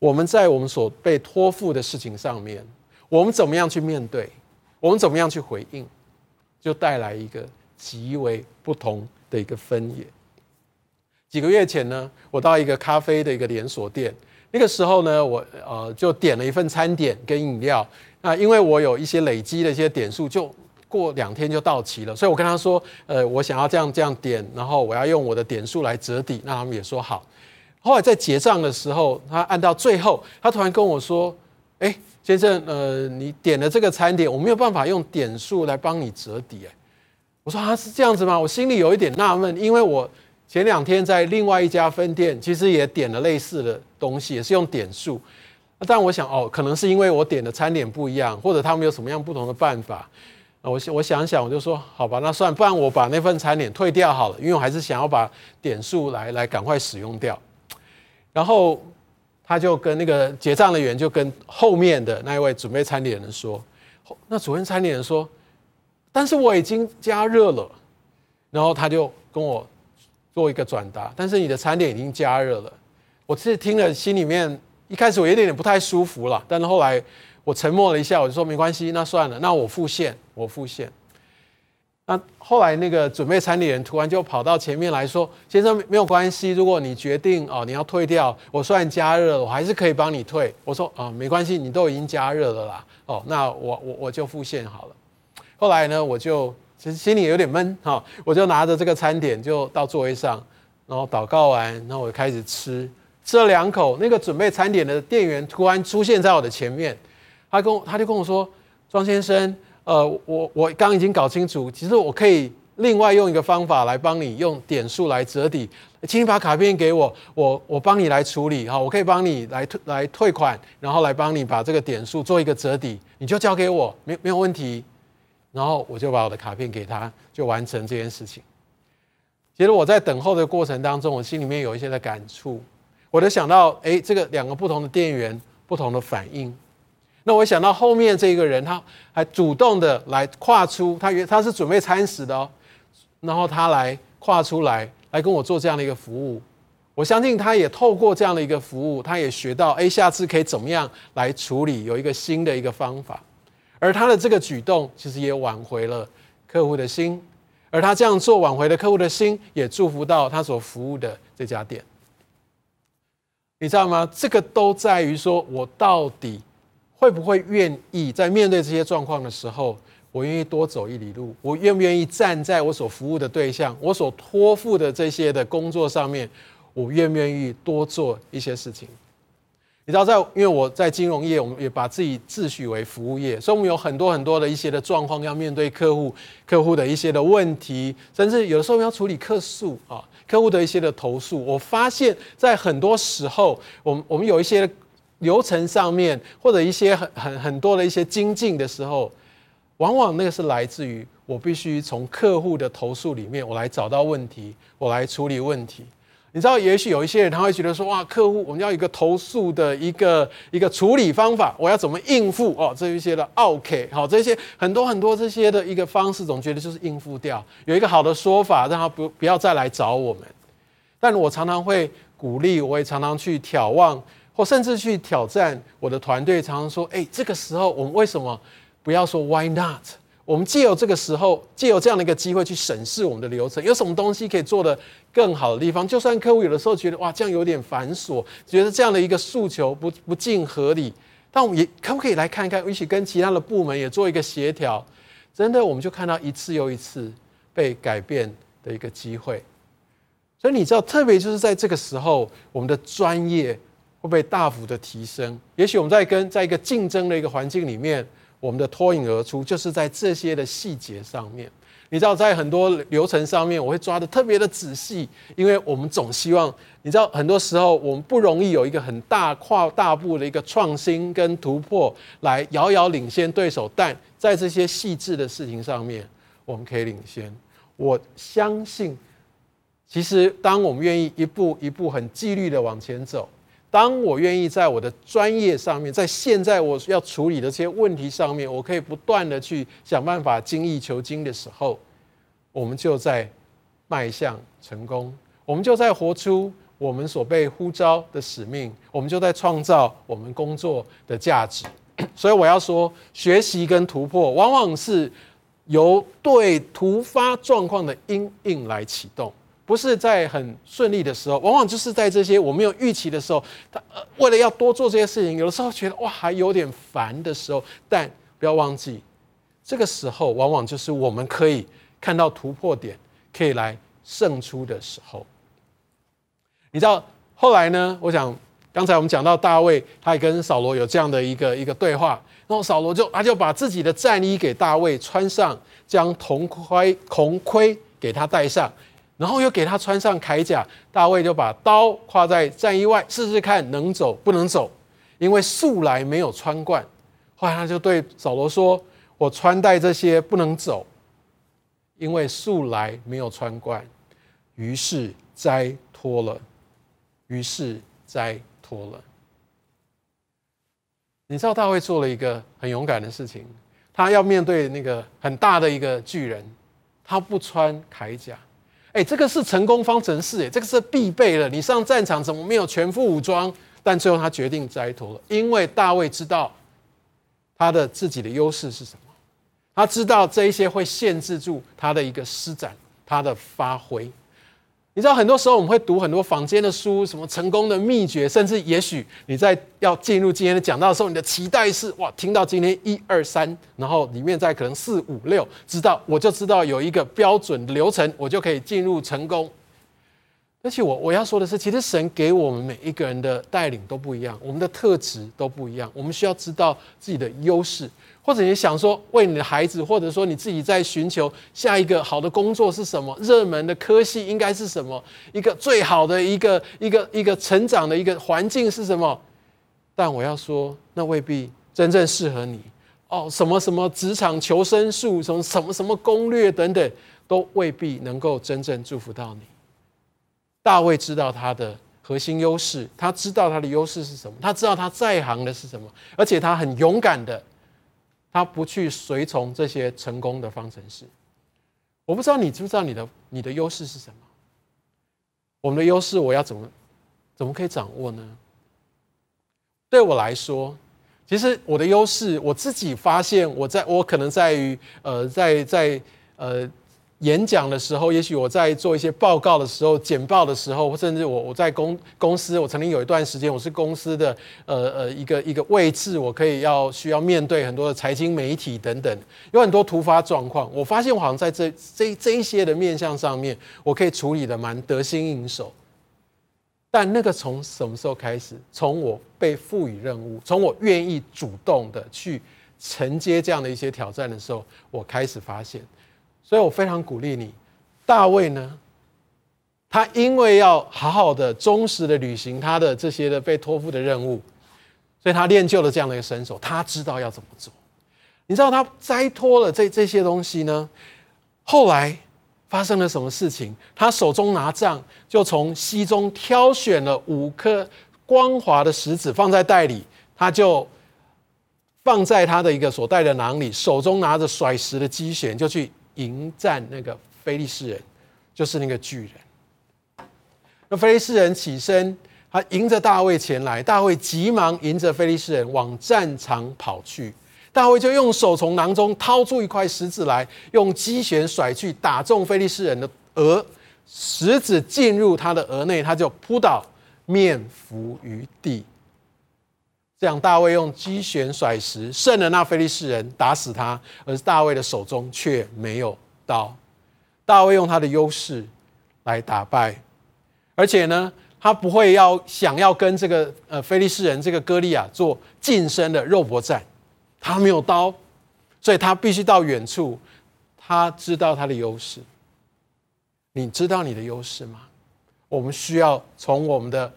我们在我们所被托付的事情上面，我们怎么样去面对，我们怎么样去回应，就带来一个。极为不同的一个分野。几个月前呢，我到一个咖啡的一个连锁店，那个时候呢，我呃就点了一份餐点跟饮料。那因为我有一些累积的一些点数，就过两天就到期了，所以我跟他说，呃，我想要这样这样点，然后我要用我的点数来折抵。那他们也说好。后来在结账的时候，他按到最后，他突然跟我说：“哎，先生，呃，你点了这个餐点，我没有办法用点数来帮你折抵。”哎。我说啊，是这样子吗？我心里有一点纳闷，因为我前两天在另外一家分店，其实也点了类似的东西，也是用点数。但我想哦，可能是因为我点的餐点不一样，或者他们有什么样不同的办法。我我想想，我就说好吧，那算，不然我把那份餐点退掉好了，因为我还是想要把点数来来赶快使用掉。然后他就跟那个结账的员就跟后面的那一位准备餐点的人说，那主任餐点人说。但是我已经加热了，然后他就跟我做一个转达。但是你的餐点已经加热了，我其实听了心里面一开始我有点点不太舒服了，但是后来我沉默了一下，我就说没关系，那算了，那我付现，我付现。那后来那个准备餐点人突然就跑到前面来说：“先生没有关系，如果你决定哦你要退掉，我虽然加热了，我还是可以帮你退。”我说：“啊没关系，你都已经加热了啦，哦那我我我就付现好了。”后来呢，我就其实心里有点闷哈，我就拿着这个餐点就到座位上，然后祷告完，然后我就开始吃，吃了两口，那个准备餐点的店员突然出现在我的前面，他跟我他就跟我说：“庄先生，呃，我我刚已经搞清楚，其实我可以另外用一个方法来帮你用点数来折抵，请你把卡片给我，我我帮你来处理哈，我可以帮你来退来退款，然后来帮你把这个点数做一个折抵，你就交给我，没没有问题。”然后我就把我的卡片给他，就完成这件事情。其实我在等候的过程当中，我心里面有一些的感触，我就想到，哎，这个两个不同的店员，不同的反应。那我想到后面这个人，他还主动的来跨出，他原他是准备餐食的哦，然后他来跨出来，来跟我做这样的一个服务。我相信他也透过这样的一个服务，他也学到，哎，下次可以怎么样来处理，有一个新的一个方法。而他的这个举动，其实也挽回了客户的心。而他这样做挽回了客户的心，也祝福到他所服务的这家店。你知道吗？这个都在于说，我到底会不会愿意在面对这些状况的时候，我愿意多走一里路，我愿不愿意站在我所服务的对象、我所托付的这些的工作上面，我愿不愿意多做一些事情？你知道，在因为我在金融业，我们也把自己自诩为服务业，所以我们有很多很多的一些的状况要面对客户，客户的一些的问题，甚至有的时候要处理客诉啊，客户的一些的投诉。我发现，在很多时候，我们我们有一些流程上面，或者一些很很很多的一些精进的时候，往往那个是来自于我必须从客户的投诉里面，我来找到问题，我来处理问题。你知道，也许有一些人他会觉得说：“哇，客户，我们要一个投诉的一个一个处理方法，我要怎么应付？哦，这一些的 OK，好，这些很多很多这些的一个方式，总觉得就是应付掉，有一个好的说法，让他不不要再来找我们。但我常常会鼓励，我也常常去挑望，或甚至去挑战我的团队，常常说：哎，这个时候我们为什么不要说 Why not？我们借由这个时候，借由这样的一个机会去审视我们的流程，有什么东西可以做得更好的地方？就算客户有的时候觉得哇，这样有点繁琐，觉得这样的一个诉求不不尽合理，但我们也可不可以来看看，一起跟其他的部门也做一个协调？真的，我们就看到一次又一次被改变的一个机会。所以你知道，特别就是在这个时候，我们的专业会被大幅的提升。也许我们在跟在一个竞争的一个环境里面。我们的脱颖而出，就是在这些的细节上面。你知道，在很多流程上面，我会抓的特别的仔细，因为我们总希望，你知道，很多时候我们不容易有一个很大跨大步的一个创新跟突破，来遥遥领先对手。但在这些细致的事情上面，我们可以领先。我相信，其实当我们愿意一步一步很纪律的往前走。当我愿意在我的专业上面，在现在我要处理的这些问题上面，我可以不断的去想办法精益求精的时候，我们就在迈向成功，我们就在活出我们所被呼召的使命，我们就在创造我们工作的价值。所以我要说，学习跟突破往往是由对突发状况的因应来启动。不是在很顺利的时候，往往就是在这些我没有预期的时候，他为了要多做这些事情，有的时候觉得哇还有点烦的时候，但不要忘记，这个时候往往就是我们可以看到突破点，可以来胜出的时候。你知道后来呢？我想刚才我们讲到大卫，他也跟扫罗有这样的一个一个对话，然后扫罗就他就把自己的战衣给大卫穿上，将铜盔铜盔给他戴上。然后又给他穿上铠甲，大卫就把刀挎在战衣外，试试看能走不能走，因为素来没有穿惯。后来他就对扫罗说：“我穿戴这些不能走，因为素来没有穿惯。”于是摘脱了，于是摘脱了。你知道大卫做了一个很勇敢的事情，他要面对那个很大的一个巨人，他不穿铠甲。哎，这个是成功方程式，哎，这个是必备的。你上战场怎么没有全副武装？但最后他决定摘脱了，因为大卫知道他的自己的优势是什么，他知道这一些会限制住他的一个施展，他的发挥。你知道，很多时候我们会读很多坊间的书，什么成功的秘诀，甚至也许你在要进入今天的讲道的时候，你的期待是哇，听到今天一二三，然后里面再可能四五六，知道我就知道有一个标准流程，我就可以进入成功。而且我我要说的是，其实神给我们每一个人的带领都不一样，我们的特质都不一样。我们需要知道自己的优势，或者你想说为你的孩子，或者说你自己在寻求下一个好的工作是什么，热门的科系应该是什么，一个最好的一个一个一个成长的一个环境是什么？但我要说，那未必真正适合你。哦，什么什么职场求生术，什么什么什么攻略等等，都未必能够真正祝福到你。大卫知道他的核心优势，他知道他的优势是什么，他知道他在行的是什么，而且他很勇敢的，他不去随从这些成功的方程式。我不知道你知不知道你的你的优势是什么？我们的优势我要怎么怎么可以掌握呢？对我来说，其实我的优势我自己发现，我在我可能在于呃在在呃。演讲的时候，也许我在做一些报告的时候、简报的时候，甚至我我在公公司，我曾经有一段时间，我是公司的呃呃一个一个位置，我可以要需要面对很多的财经媒体等等，有很多突发状况。我发现我好像在这这这一些的面向上面，我可以处理得蛮得心应手。但那个从什么时候开始？从我被赋予任务，从我愿意主动的去承接这样的一些挑战的时候，我开始发现。所以我非常鼓励你，大卫呢，他因为要好好的、忠实的履行他的这些的被托付的任务，所以他练就了这样的一个身手，他知道要怎么做。你知道他摘脱了这这些东西呢？后来发生了什么事情？他手中拿杖，就从溪中挑选了五颗光滑的石子，放在袋里，他就放在他的一个所带的囊里，手中拿着甩石的机弦，就去。迎战那个非利士人，就是那个巨人。那非利士人起身，他迎着大卫前来，大卫急忙迎着非利士人往战场跑去。大卫就用手从囊中掏出一块石子来，用机弦甩去，打中非利士人的额，石子进入他的额内，他就扑倒，面伏于地。这样，大卫用机旋甩石，胜了那非利士人，打死他。而大卫的手中却没有刀。大卫用他的优势来打败，而且呢，他不会要想要跟这个呃非利士人这个歌利亚做近身的肉搏战。他没有刀，所以他必须到远处。他知道他的优势。你知道你的优势吗？我们需要从我们的。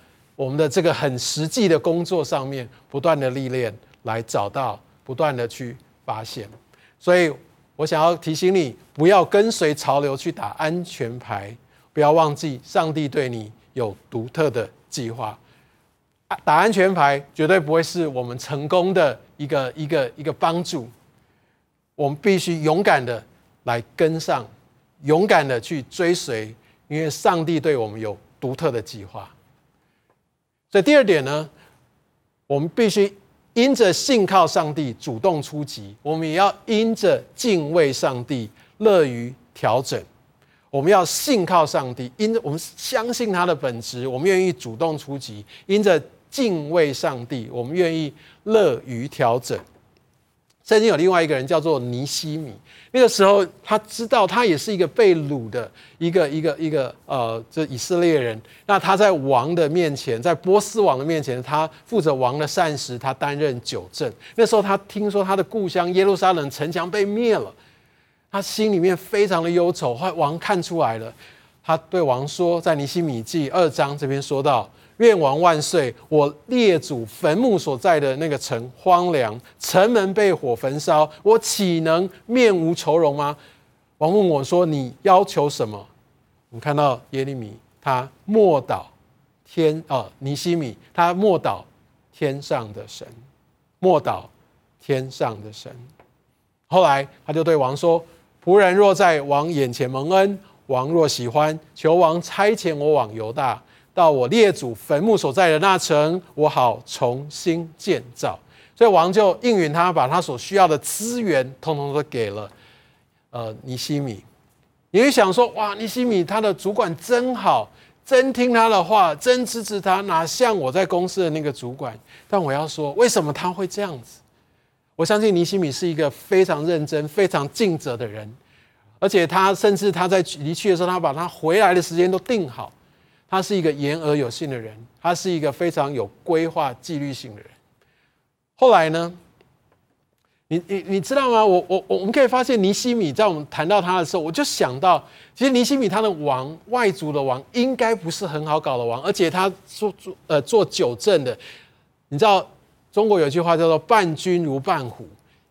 我们的这个很实际的工作上面，不断的历练，来找到，不断的去发现。所以我想要提醒你，不要跟随潮流去打安全牌，不要忘记上帝对你有独特的计划。打安全牌绝对不会是我们成功的一个一个一个帮助。我们必须勇敢的来跟上，勇敢的去追随，因为上帝对我们有独特的计划。所以第二点呢，我们必须因着信靠上帝主动出击，我们也要因着敬畏上帝乐于调整。我们要信靠上帝，因着我们相信他的本质，我们愿意主动出击；因着敬畏上帝，我们愿意乐于调整。圣经有另外一个人叫做尼希米，那个时候他知道他也是一个被掳的一个一个一个呃，这以色列人。那他在王的面前，在波斯王的面前，他负责王的膳食，他担任酒政。那时候他听说他的故乡耶路撒冷城墙被灭了，他心里面非常的忧愁。后来王看出来了，他对王说，在尼希米记二章这边说到。愿王万岁！我列祖坟墓所在的那个城荒凉，城门被火焚烧，我岂能面无愁容吗？王问我说：“你要求什么？”我们看到耶利米，他默祷天啊、尼西米他默祷天上的神，默祷天上的神。后来他就对王说：“仆人若在王眼前蒙恩，王若喜欢，求王差遣我往犹大。”到我列祖坟墓所在的那城，我好重新建造。所以王就应允他，把他所需要的资源通通都给了呃尼西米。你会想说，哇，尼西米他的主管真好，真听他的话，真支持他，哪像我在公司的那个主管？但我要说，为什么他会这样子？我相信尼西米是一个非常认真、非常尽责的人，而且他甚至他在离去的时候，他把他回来的时间都定好。他是一个言而有信的人，他是一个非常有规划、纪律性的人。后来呢？你你你知道吗？我我我们可以发现，尼西米在我们谈到他的时候，我就想到，其实尼西米他的王，外族的王，应该不是很好搞的王，而且他做做呃做九政的。你知道中国有句话叫做“伴君如伴虎”，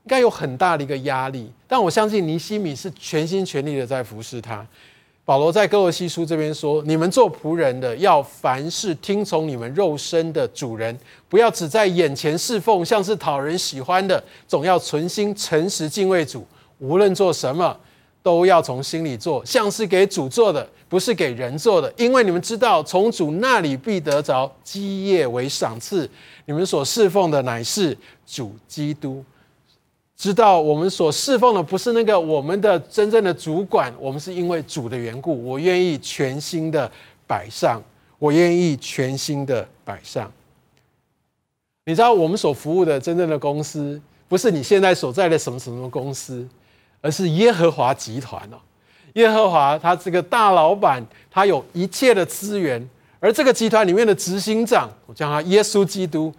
应该有很大的一个压力。但我相信尼西米是全心全力的在服侍他。保罗在哥罗西书这边说：“你们做仆人的，要凡事听从你们肉身的主人，不要只在眼前侍奉，像是讨人喜欢的，总要存心诚实敬畏主。无论做什么，都要从心里做，像是给主做的，不是给人做的。因为你们知道，从主那里必得着基业为赏赐。你们所侍奉的乃是主基督。”知道我们所侍奉的不是那个我们的真正的主管，我们是因为主的缘故，我愿意全心的摆上，我愿意全心的摆上。你知道我们所服务的真正的公司，不是你现在所在的什么什么公司，而是耶和华集团哦。耶和华他这个大老板，他有一切的资源，而这个集团里面的执行长，我叫他耶稣基督，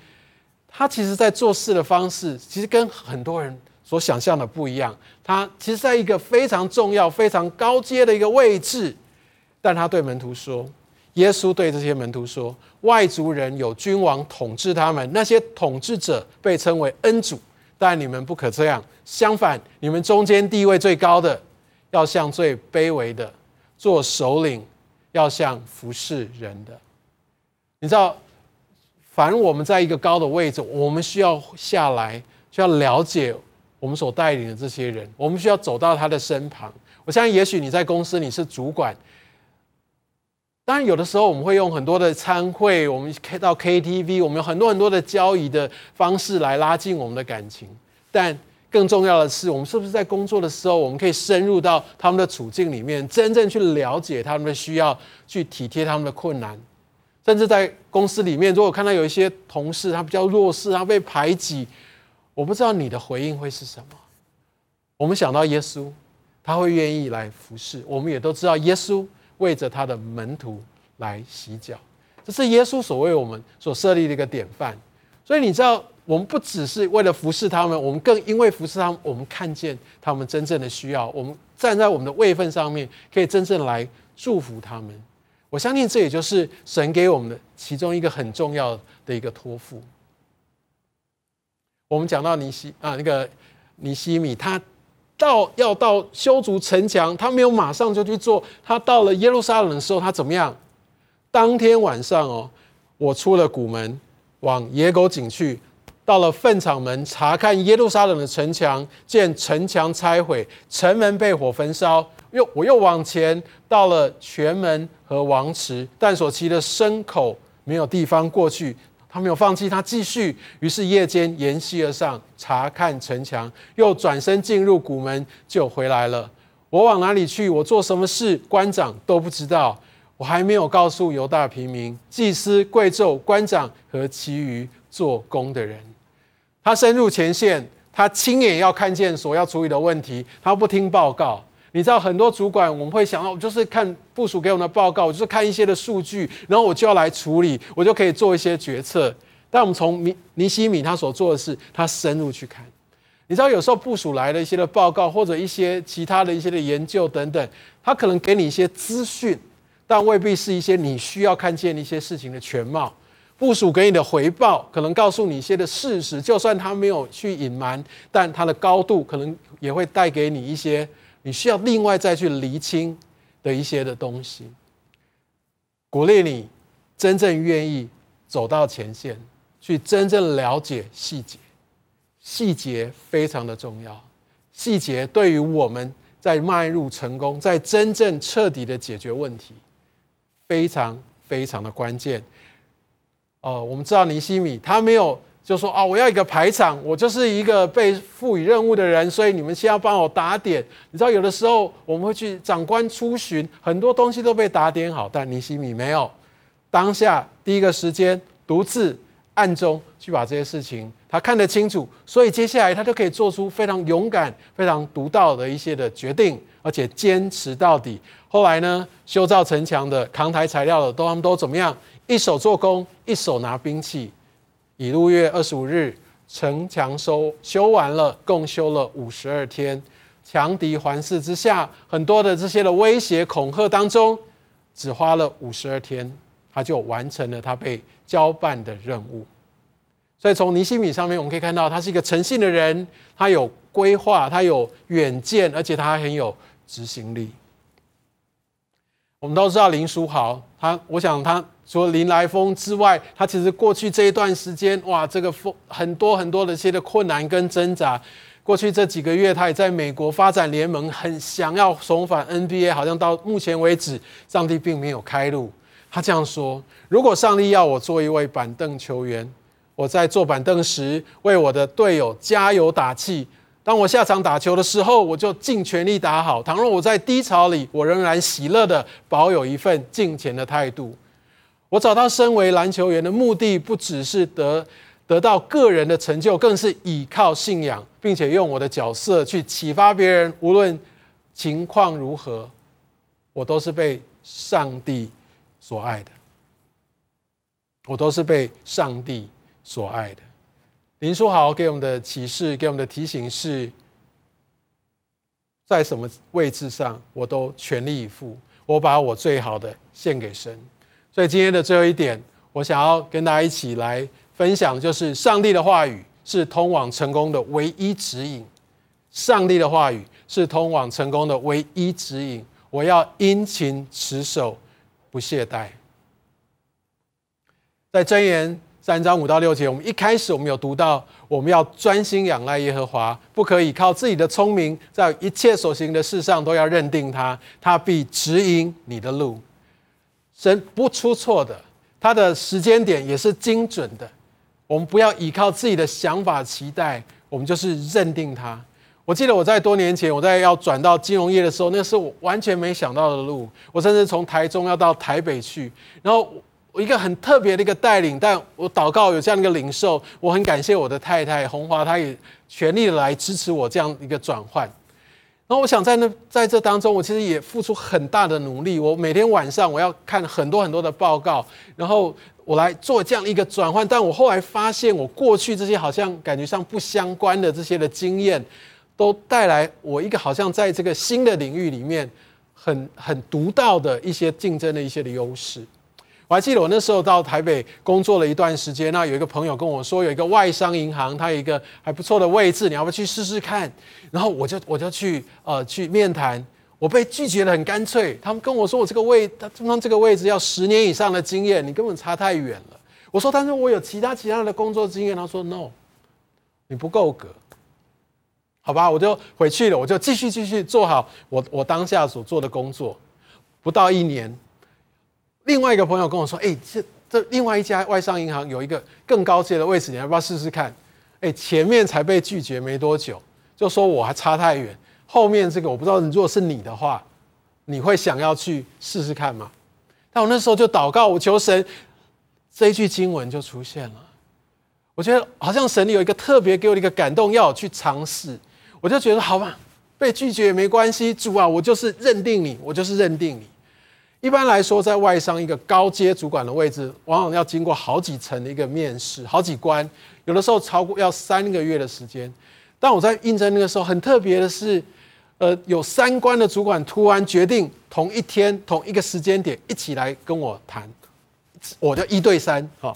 他其实在做事的方式，其实跟很多人。所想象的不一样，他其实在一个非常重要、非常高阶的一个位置，但他对门徒说：“耶稣对这些门徒说，外族人有君王统治他们，那些统治者被称为恩主，但你们不可这样。相反，你们中间地位最高的，要像最卑微的；做首领，要像服侍人的。你知道，凡我们在一个高的位置，我们需要下来，需要了解。”我们所带领的这些人，我们需要走到他的身旁。我相信，也许你在公司你是主管，当然有的时候我们会用很多的餐会，我们开到 KTV，我们有很多很多的交易的方式来拉近我们的感情。但更重要的是，我们是不是在工作的时候，我们可以深入到他们的处境里面，真正去了解他们的需要，去体贴他们的困难。甚至在公司里面，如果看到有一些同事他比较弱势，他被排挤。我不知道你的回应会是什么。我们想到耶稣，他会愿意来服侍。我们也都知道，耶稣为着他的门徒来洗脚，这是耶稣所为我们所设立的一个典范。所以你知道，我们不只是为了服侍他们，我们更因为服侍他们，我们看见他们真正的需要。我们站在我们的位分上面，可以真正来祝福他们。我相信这也就是神给我们的其中一个很重要的一个托付。我们讲到尼西啊，那个尼西米，他到要到修筑城墙，他没有马上就去做。他到了耶路撒冷的时候，他怎么样？当天晚上哦，我出了谷门，往野狗井去，到了粪场门，查看耶路撒冷的城墙，见城墙拆毁，城门被火焚烧。又我又往前到了泉门和王池，但所骑的牲口没有地方过去。他没有放弃，他继续。于是夜间沿溪而上，查看城墙，又转身进入谷门，就回来了。我往哪里去？我做什么事？官长都不知道。我还没有告诉犹大平民、祭司、贵胄、官长和其余做工的人。他深入前线，他亲眼要看见所要处理的问题。他不听报告。你知道很多主管，我们会想到，就是看部署给我们的报告，就是看一些的数据，然后我就要来处理，我就可以做一些决策。但我们从尼尼西米他所做的事，他深入去看。你知道有时候部署来的一些的报告，或者一些其他的一些的研究等等，他可能给你一些资讯，但未必是一些你需要看见一些事情的全貌。部署给你的回报，可能告诉你一些的事实，就算他没有去隐瞒，但他的高度可能也会带给你一些。你需要另外再去厘清的一些的东西，鼓励你真正愿意走到前线，去真正了解细节，细节非常的重要，细节对于我们在迈入成功，在真正彻底的解决问题，非常非常的关键。哦，我们知道尼西米他没有。就说啊，我要一个排场，我就是一个被赋予任务的人，所以你们先要帮我打点。你知道，有的时候我们会去长官出巡，很多东西都被打点好，但尼希米没有。当下第一个时间独自暗中去把这些事情他看得清楚，所以接下来他就可以做出非常勇敢、非常独到的一些的决定，而且坚持到底。后来呢，修造城墙的、扛抬材料的，都他们都怎么样？一手做工，一手拿兵器。以路月二十五日，城墙修修完了，共修了五十二天。强敌环伺之下，很多的这些的威胁恐吓当中，只花了五十二天，他就完成了他被交办的任务。所以从尼西米上面我们可以看到，他是一个诚信的人，他有规划，他有远见，而且他还很有执行力。我们都知道林书豪，他我想他除了林来疯之外，他其实过去这一段时间，哇，这个风很多很多的一些的困难跟挣扎。过去这几个月，他也在美国发展联盟，很想要重返 NBA，好像到目前为止，上帝并没有开路。他这样说：“如果上帝要我做一位板凳球员，我在坐板凳时为我的队友加油打气；当我下场打球的时候，我就尽全力打好。倘若我在低潮里，我仍然喜乐地保有一份敬虔的态度。我找到身为篮球员的目的，不只是得。”得到个人的成就，更是依靠信仰，并且用我的角色去启发别人。无论情况如何，我都是被上帝所爱的。我都是被上帝所爱的。林书豪给我们的启示，给我们的提醒是：在什么位置上，我都全力以赴。我把我最好的献给神。所以今天的最后一点，我想要跟大家一起来。分享就是上帝的话语是通往成功的唯一指引。上帝的话语是通往成功的唯一指引。我要殷勤持守，不懈怠。在箴言三章五到六节，我们一开始我们有读到，我们要专心仰赖耶和华，不可以靠自己的聪明，在一切所行的事上都要认定他，他必指引你的路。神不出错的，他的时间点也是精准的。我们不要依靠自己的想法期待，我们就是认定它。我记得我在多年前，我在要转到金融业的时候，那是我完全没想到的路。我甚至从台中要到台北去，然后我一个很特别的一个带领，但我祷告有这样一个领受，我很感谢我的太太红华，她也全力来支持我这样一个转换。然后我想在那在这当中，我其实也付出很大的努力。我每天晚上我要看很多很多的报告，然后。我来做这样一个转换，但我后来发现，我过去这些好像感觉上不相关的这些的经验，都带来我一个好像在这个新的领域里面很很独到的一些竞争的一些的优势。我还记得我那时候到台北工作了一段时间，那有一个朋友跟我说，有一个外商银行，它有一个还不错的位置，你要不要去试试看？然后我就我就去呃去面谈。我被拒绝的很干脆，他们跟我说我这个位，他通常这个位置要十年以上的经验，你根本差太远了。我说，但是我有其他其他的工作经验。他说，no，你不够格。好吧，我就回去了，我就继续继续做好我我当下所做的工作。不到一年，另外一个朋友跟我说，哎，这这另外一家外商银行有一个更高阶的位置，你要不要试试看？哎，前面才被拒绝没多久，就说我还差太远。后面这个我不知道，如果是你的话，你会想要去试试看吗？但我那时候就祷告，我求神，这一句经文就出现了。我觉得好像神里有一个特别给我的一个感动，要我去尝试。我就觉得好吧，被拒绝也没关系，主啊，我就是认定你，我就是认定你。一般来说，在外商一个高阶主管的位置，往往要经过好几层的一个面试，好几关，有的时候超过要三个月的时间。但我在应征那个时候，很特别的是。呃，有三关的主管突然决定同一天同一个时间点一起来跟我谈，我就一对三，好，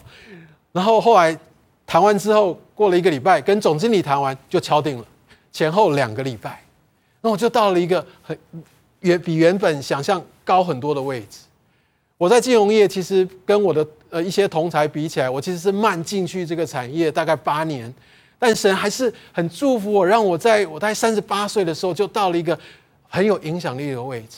然后后来谈完之后，过了一个礼拜，跟总经理谈完就敲定了，前后两个礼拜，那我就到了一个很远比原本想象高很多的位置。我在金融业其实跟我的呃一些同才比起来，我其实是慢进去这个产业大概八年。但神还是很祝福我，让我在我大概三十八岁的时候就到了一个很有影响力的位置。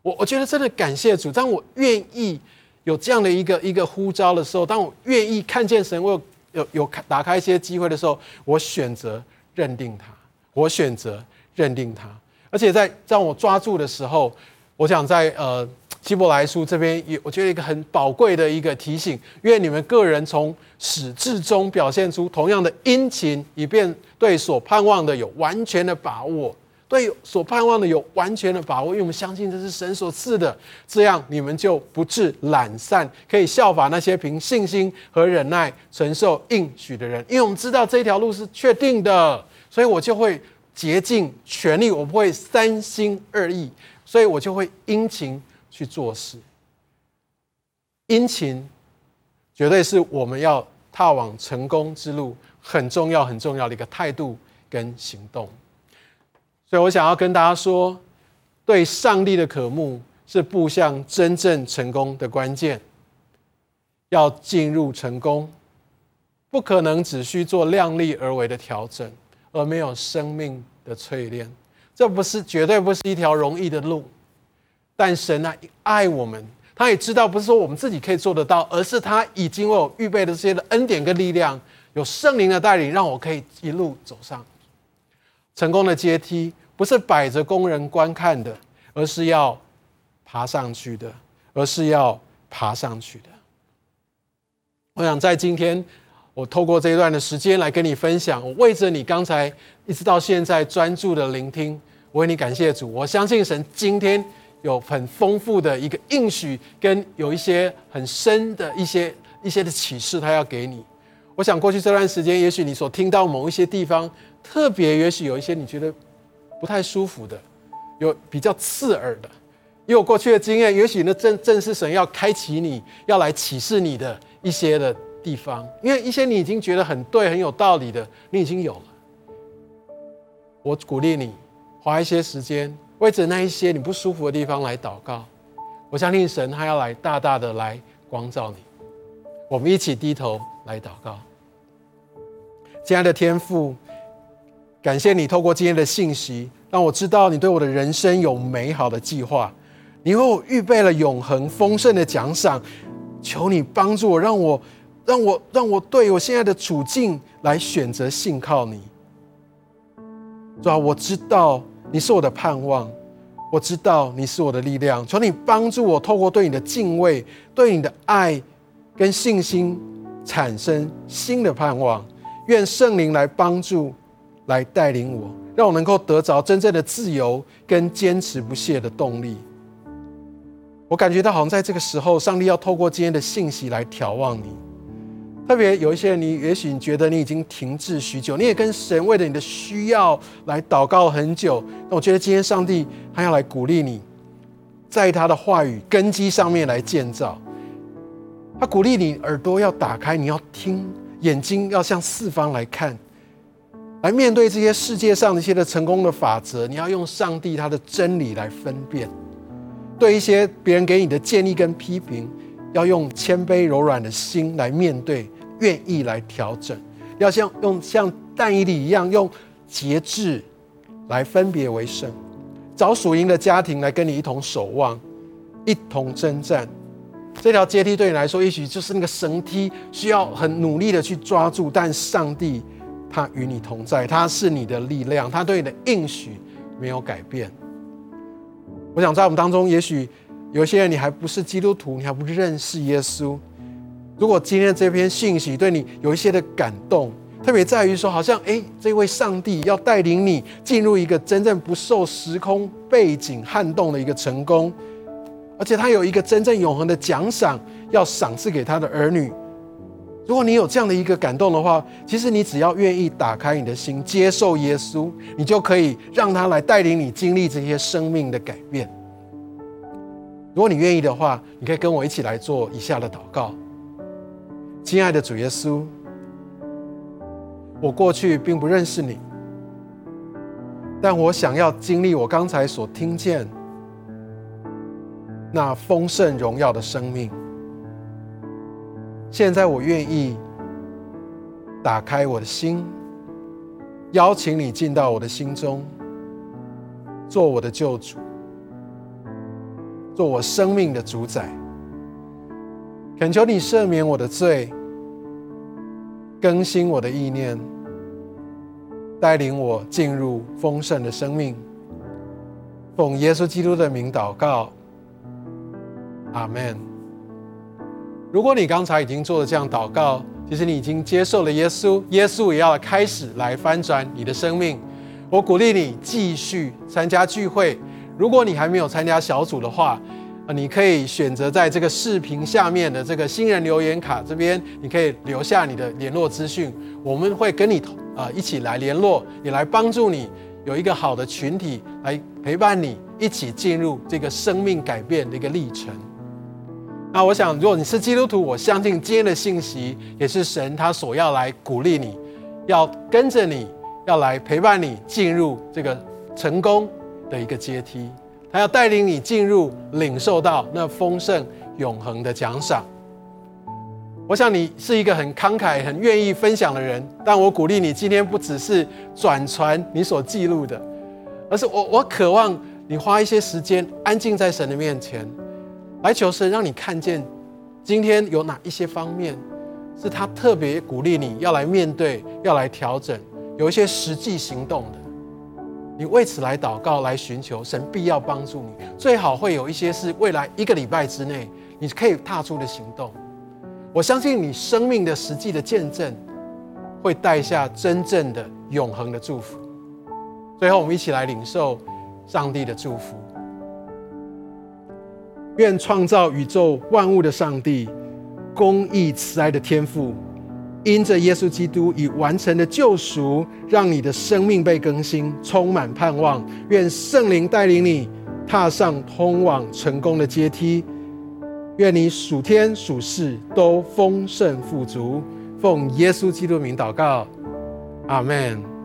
我我觉得真的感谢主，当我愿意有这样的一个一个呼召的时候，当我愿意看见神，我有有有开打开一些机会的时候，我选择认定他，我选择认定他。而且在在我抓住的时候，我想在呃希伯来书这边也，我觉得一个很宝贵的一个提醒，愿你们个人从始至终表现出同样的殷勤，以便对所盼望的有完全的把握。对所盼望的有完全的把握，因为我们相信这是神所赐的，这样你们就不致懒散，可以效法那些凭信心和忍耐承受应许的人。因为我们知道这条路是确定的，所以我就会竭尽全力，我不会三心二意，所以我就会殷勤去做事。殷勤绝对是我们要踏往成功之路很重要、很重要的一个态度跟行动。所以我想要跟大家说，对上帝的渴慕是步向真正成功的关键。要进入成功，不可能只需做量力而为的调整，而没有生命的淬炼。这不是绝对不是一条容易的路。但神啊，爱我们，他也知道不是说我们自己可以做得到，而是他已经为我预备了这些的恩典跟力量，有圣灵的带领，让我可以一路走上。成功的阶梯不是摆着供人观看的，而是要爬上去的，而是要爬上去的。我想在今天，我透过这一段的时间来跟你分享，我为着你刚才一直到现在专注的聆听，我为你感谢主。我相信神今天有很丰富的一个应许，跟有一些很深的一些一些的启示，他要给你。我想过去这段时间，也许你所听到某一些地方。特别，也许有一些你觉得不太舒服的，有比较刺耳的，因为我过去的经验，也许那正正是神要开启你，要来启示你的一些的地方。因为一些你已经觉得很对、很有道理的，你已经有了。我鼓励你花一些时间，为着那一些你不舒服的地方来祷告。我相信神他要来大大的来光照你。我们一起低头来祷告，亲爱的天父。感谢你透过今天的信息，让我知道你对我的人生有美好的计划，你为我预备了永恒丰盛的奖赏。求你帮助我，让我，让我，让我对我现在的处境来选择信靠你。主啊，我知道你是我的盼望，我知道你是我的力量。求你帮助我，透过对你的敬畏、对你的爱跟信心，产生新的盼望。愿圣灵来帮助。来带领我，让我能够得着真正的自由跟坚持不懈的动力。我感觉到好像在这个时候，上帝要透过今天的信息来眺望你。特别有一些，你也许你觉得你已经停滞许久，你也跟神为了你的需要来祷告很久。那我觉得今天上帝他要来鼓励你，在他的话语根基上面来建造。他鼓励你耳朵要打开，你要听；眼睛要向四方来看。来面对这些世界上一些的成功的法则，你要用上帝他的真理来分辨。对一些别人给你的建议跟批评，要用谦卑柔软的心来面对，愿意来调整。要像用像但以理一样，用节制来分别为圣。找属灵的家庭来跟你一同守望，一同征战。这条阶梯对你来说，也许就是那个绳梯，需要很努力的去抓住，但上帝。他与你同在，他是你的力量，他对你的应许没有改变。我想在我们当中，也许有些人你还不是基督徒，你还不认识耶稣。如果今天这篇信息对你有一些的感动，特别在于说，好像诶，这位上帝要带领你进入一个真正不受时空背景撼动的一个成功，而且他有一个真正永恒的奖赏要赏赐给他的儿女。如果你有这样的一个感动的话，其实你只要愿意打开你的心，接受耶稣，你就可以让他来带领你经历这些生命的改变。如果你愿意的话，你可以跟我一起来做以下的祷告。亲爱的主耶稣，我过去并不认识你，但我想要经历我刚才所听见那丰盛荣耀的生命。现在我愿意打开我的心，邀请你进到我的心中，做我的救主，做我生命的主宰。恳求你赦免我的罪，更新我的意念，带领我进入丰盛的生命。奉耶稣基督的名祷告，阿门。如果你刚才已经做了这样祷告，其实你已经接受了耶稣，耶稣也要开始来翻转你的生命。我鼓励你继续参加聚会。如果你还没有参加小组的话，你可以选择在这个视频下面的这个新人留言卡这边，你可以留下你的联络资讯，我们会跟你呃一起来联络，也来帮助你有一个好的群体来陪伴你，一起进入这个生命改变的一个历程。那我想，如果你是基督徒，我相信今天的信息也是神他所要来鼓励你，要跟着你，要来陪伴你进入这个成功的一个阶梯。他要带领你进入领受到那丰盛永恒的奖赏。我想你是一个很慷慨、很愿意分享的人，但我鼓励你今天不只是转传你所记录的，而是我我渴望你花一些时间安静在神的面前，来求神让你看见今天有哪一些方面是他特别鼓励你要来面对、要来调整，有一些实际行动的。你为此来祷告，来寻求神必要帮助你。最好会有一些是未来一个礼拜之内你可以踏出的行动。我相信你生命的实际的见证，会带下真正的永恒的祝福。最后，我们一起来领受上帝的祝福。愿创造宇宙万物的上帝，公义慈爱的天父。因着耶稣基督已完成的救赎，让你的生命被更新，充满盼望。愿圣灵带领你踏上通往成功的阶梯。愿你属天属世都丰盛富足。奉耶稣基督名祷告，阿门。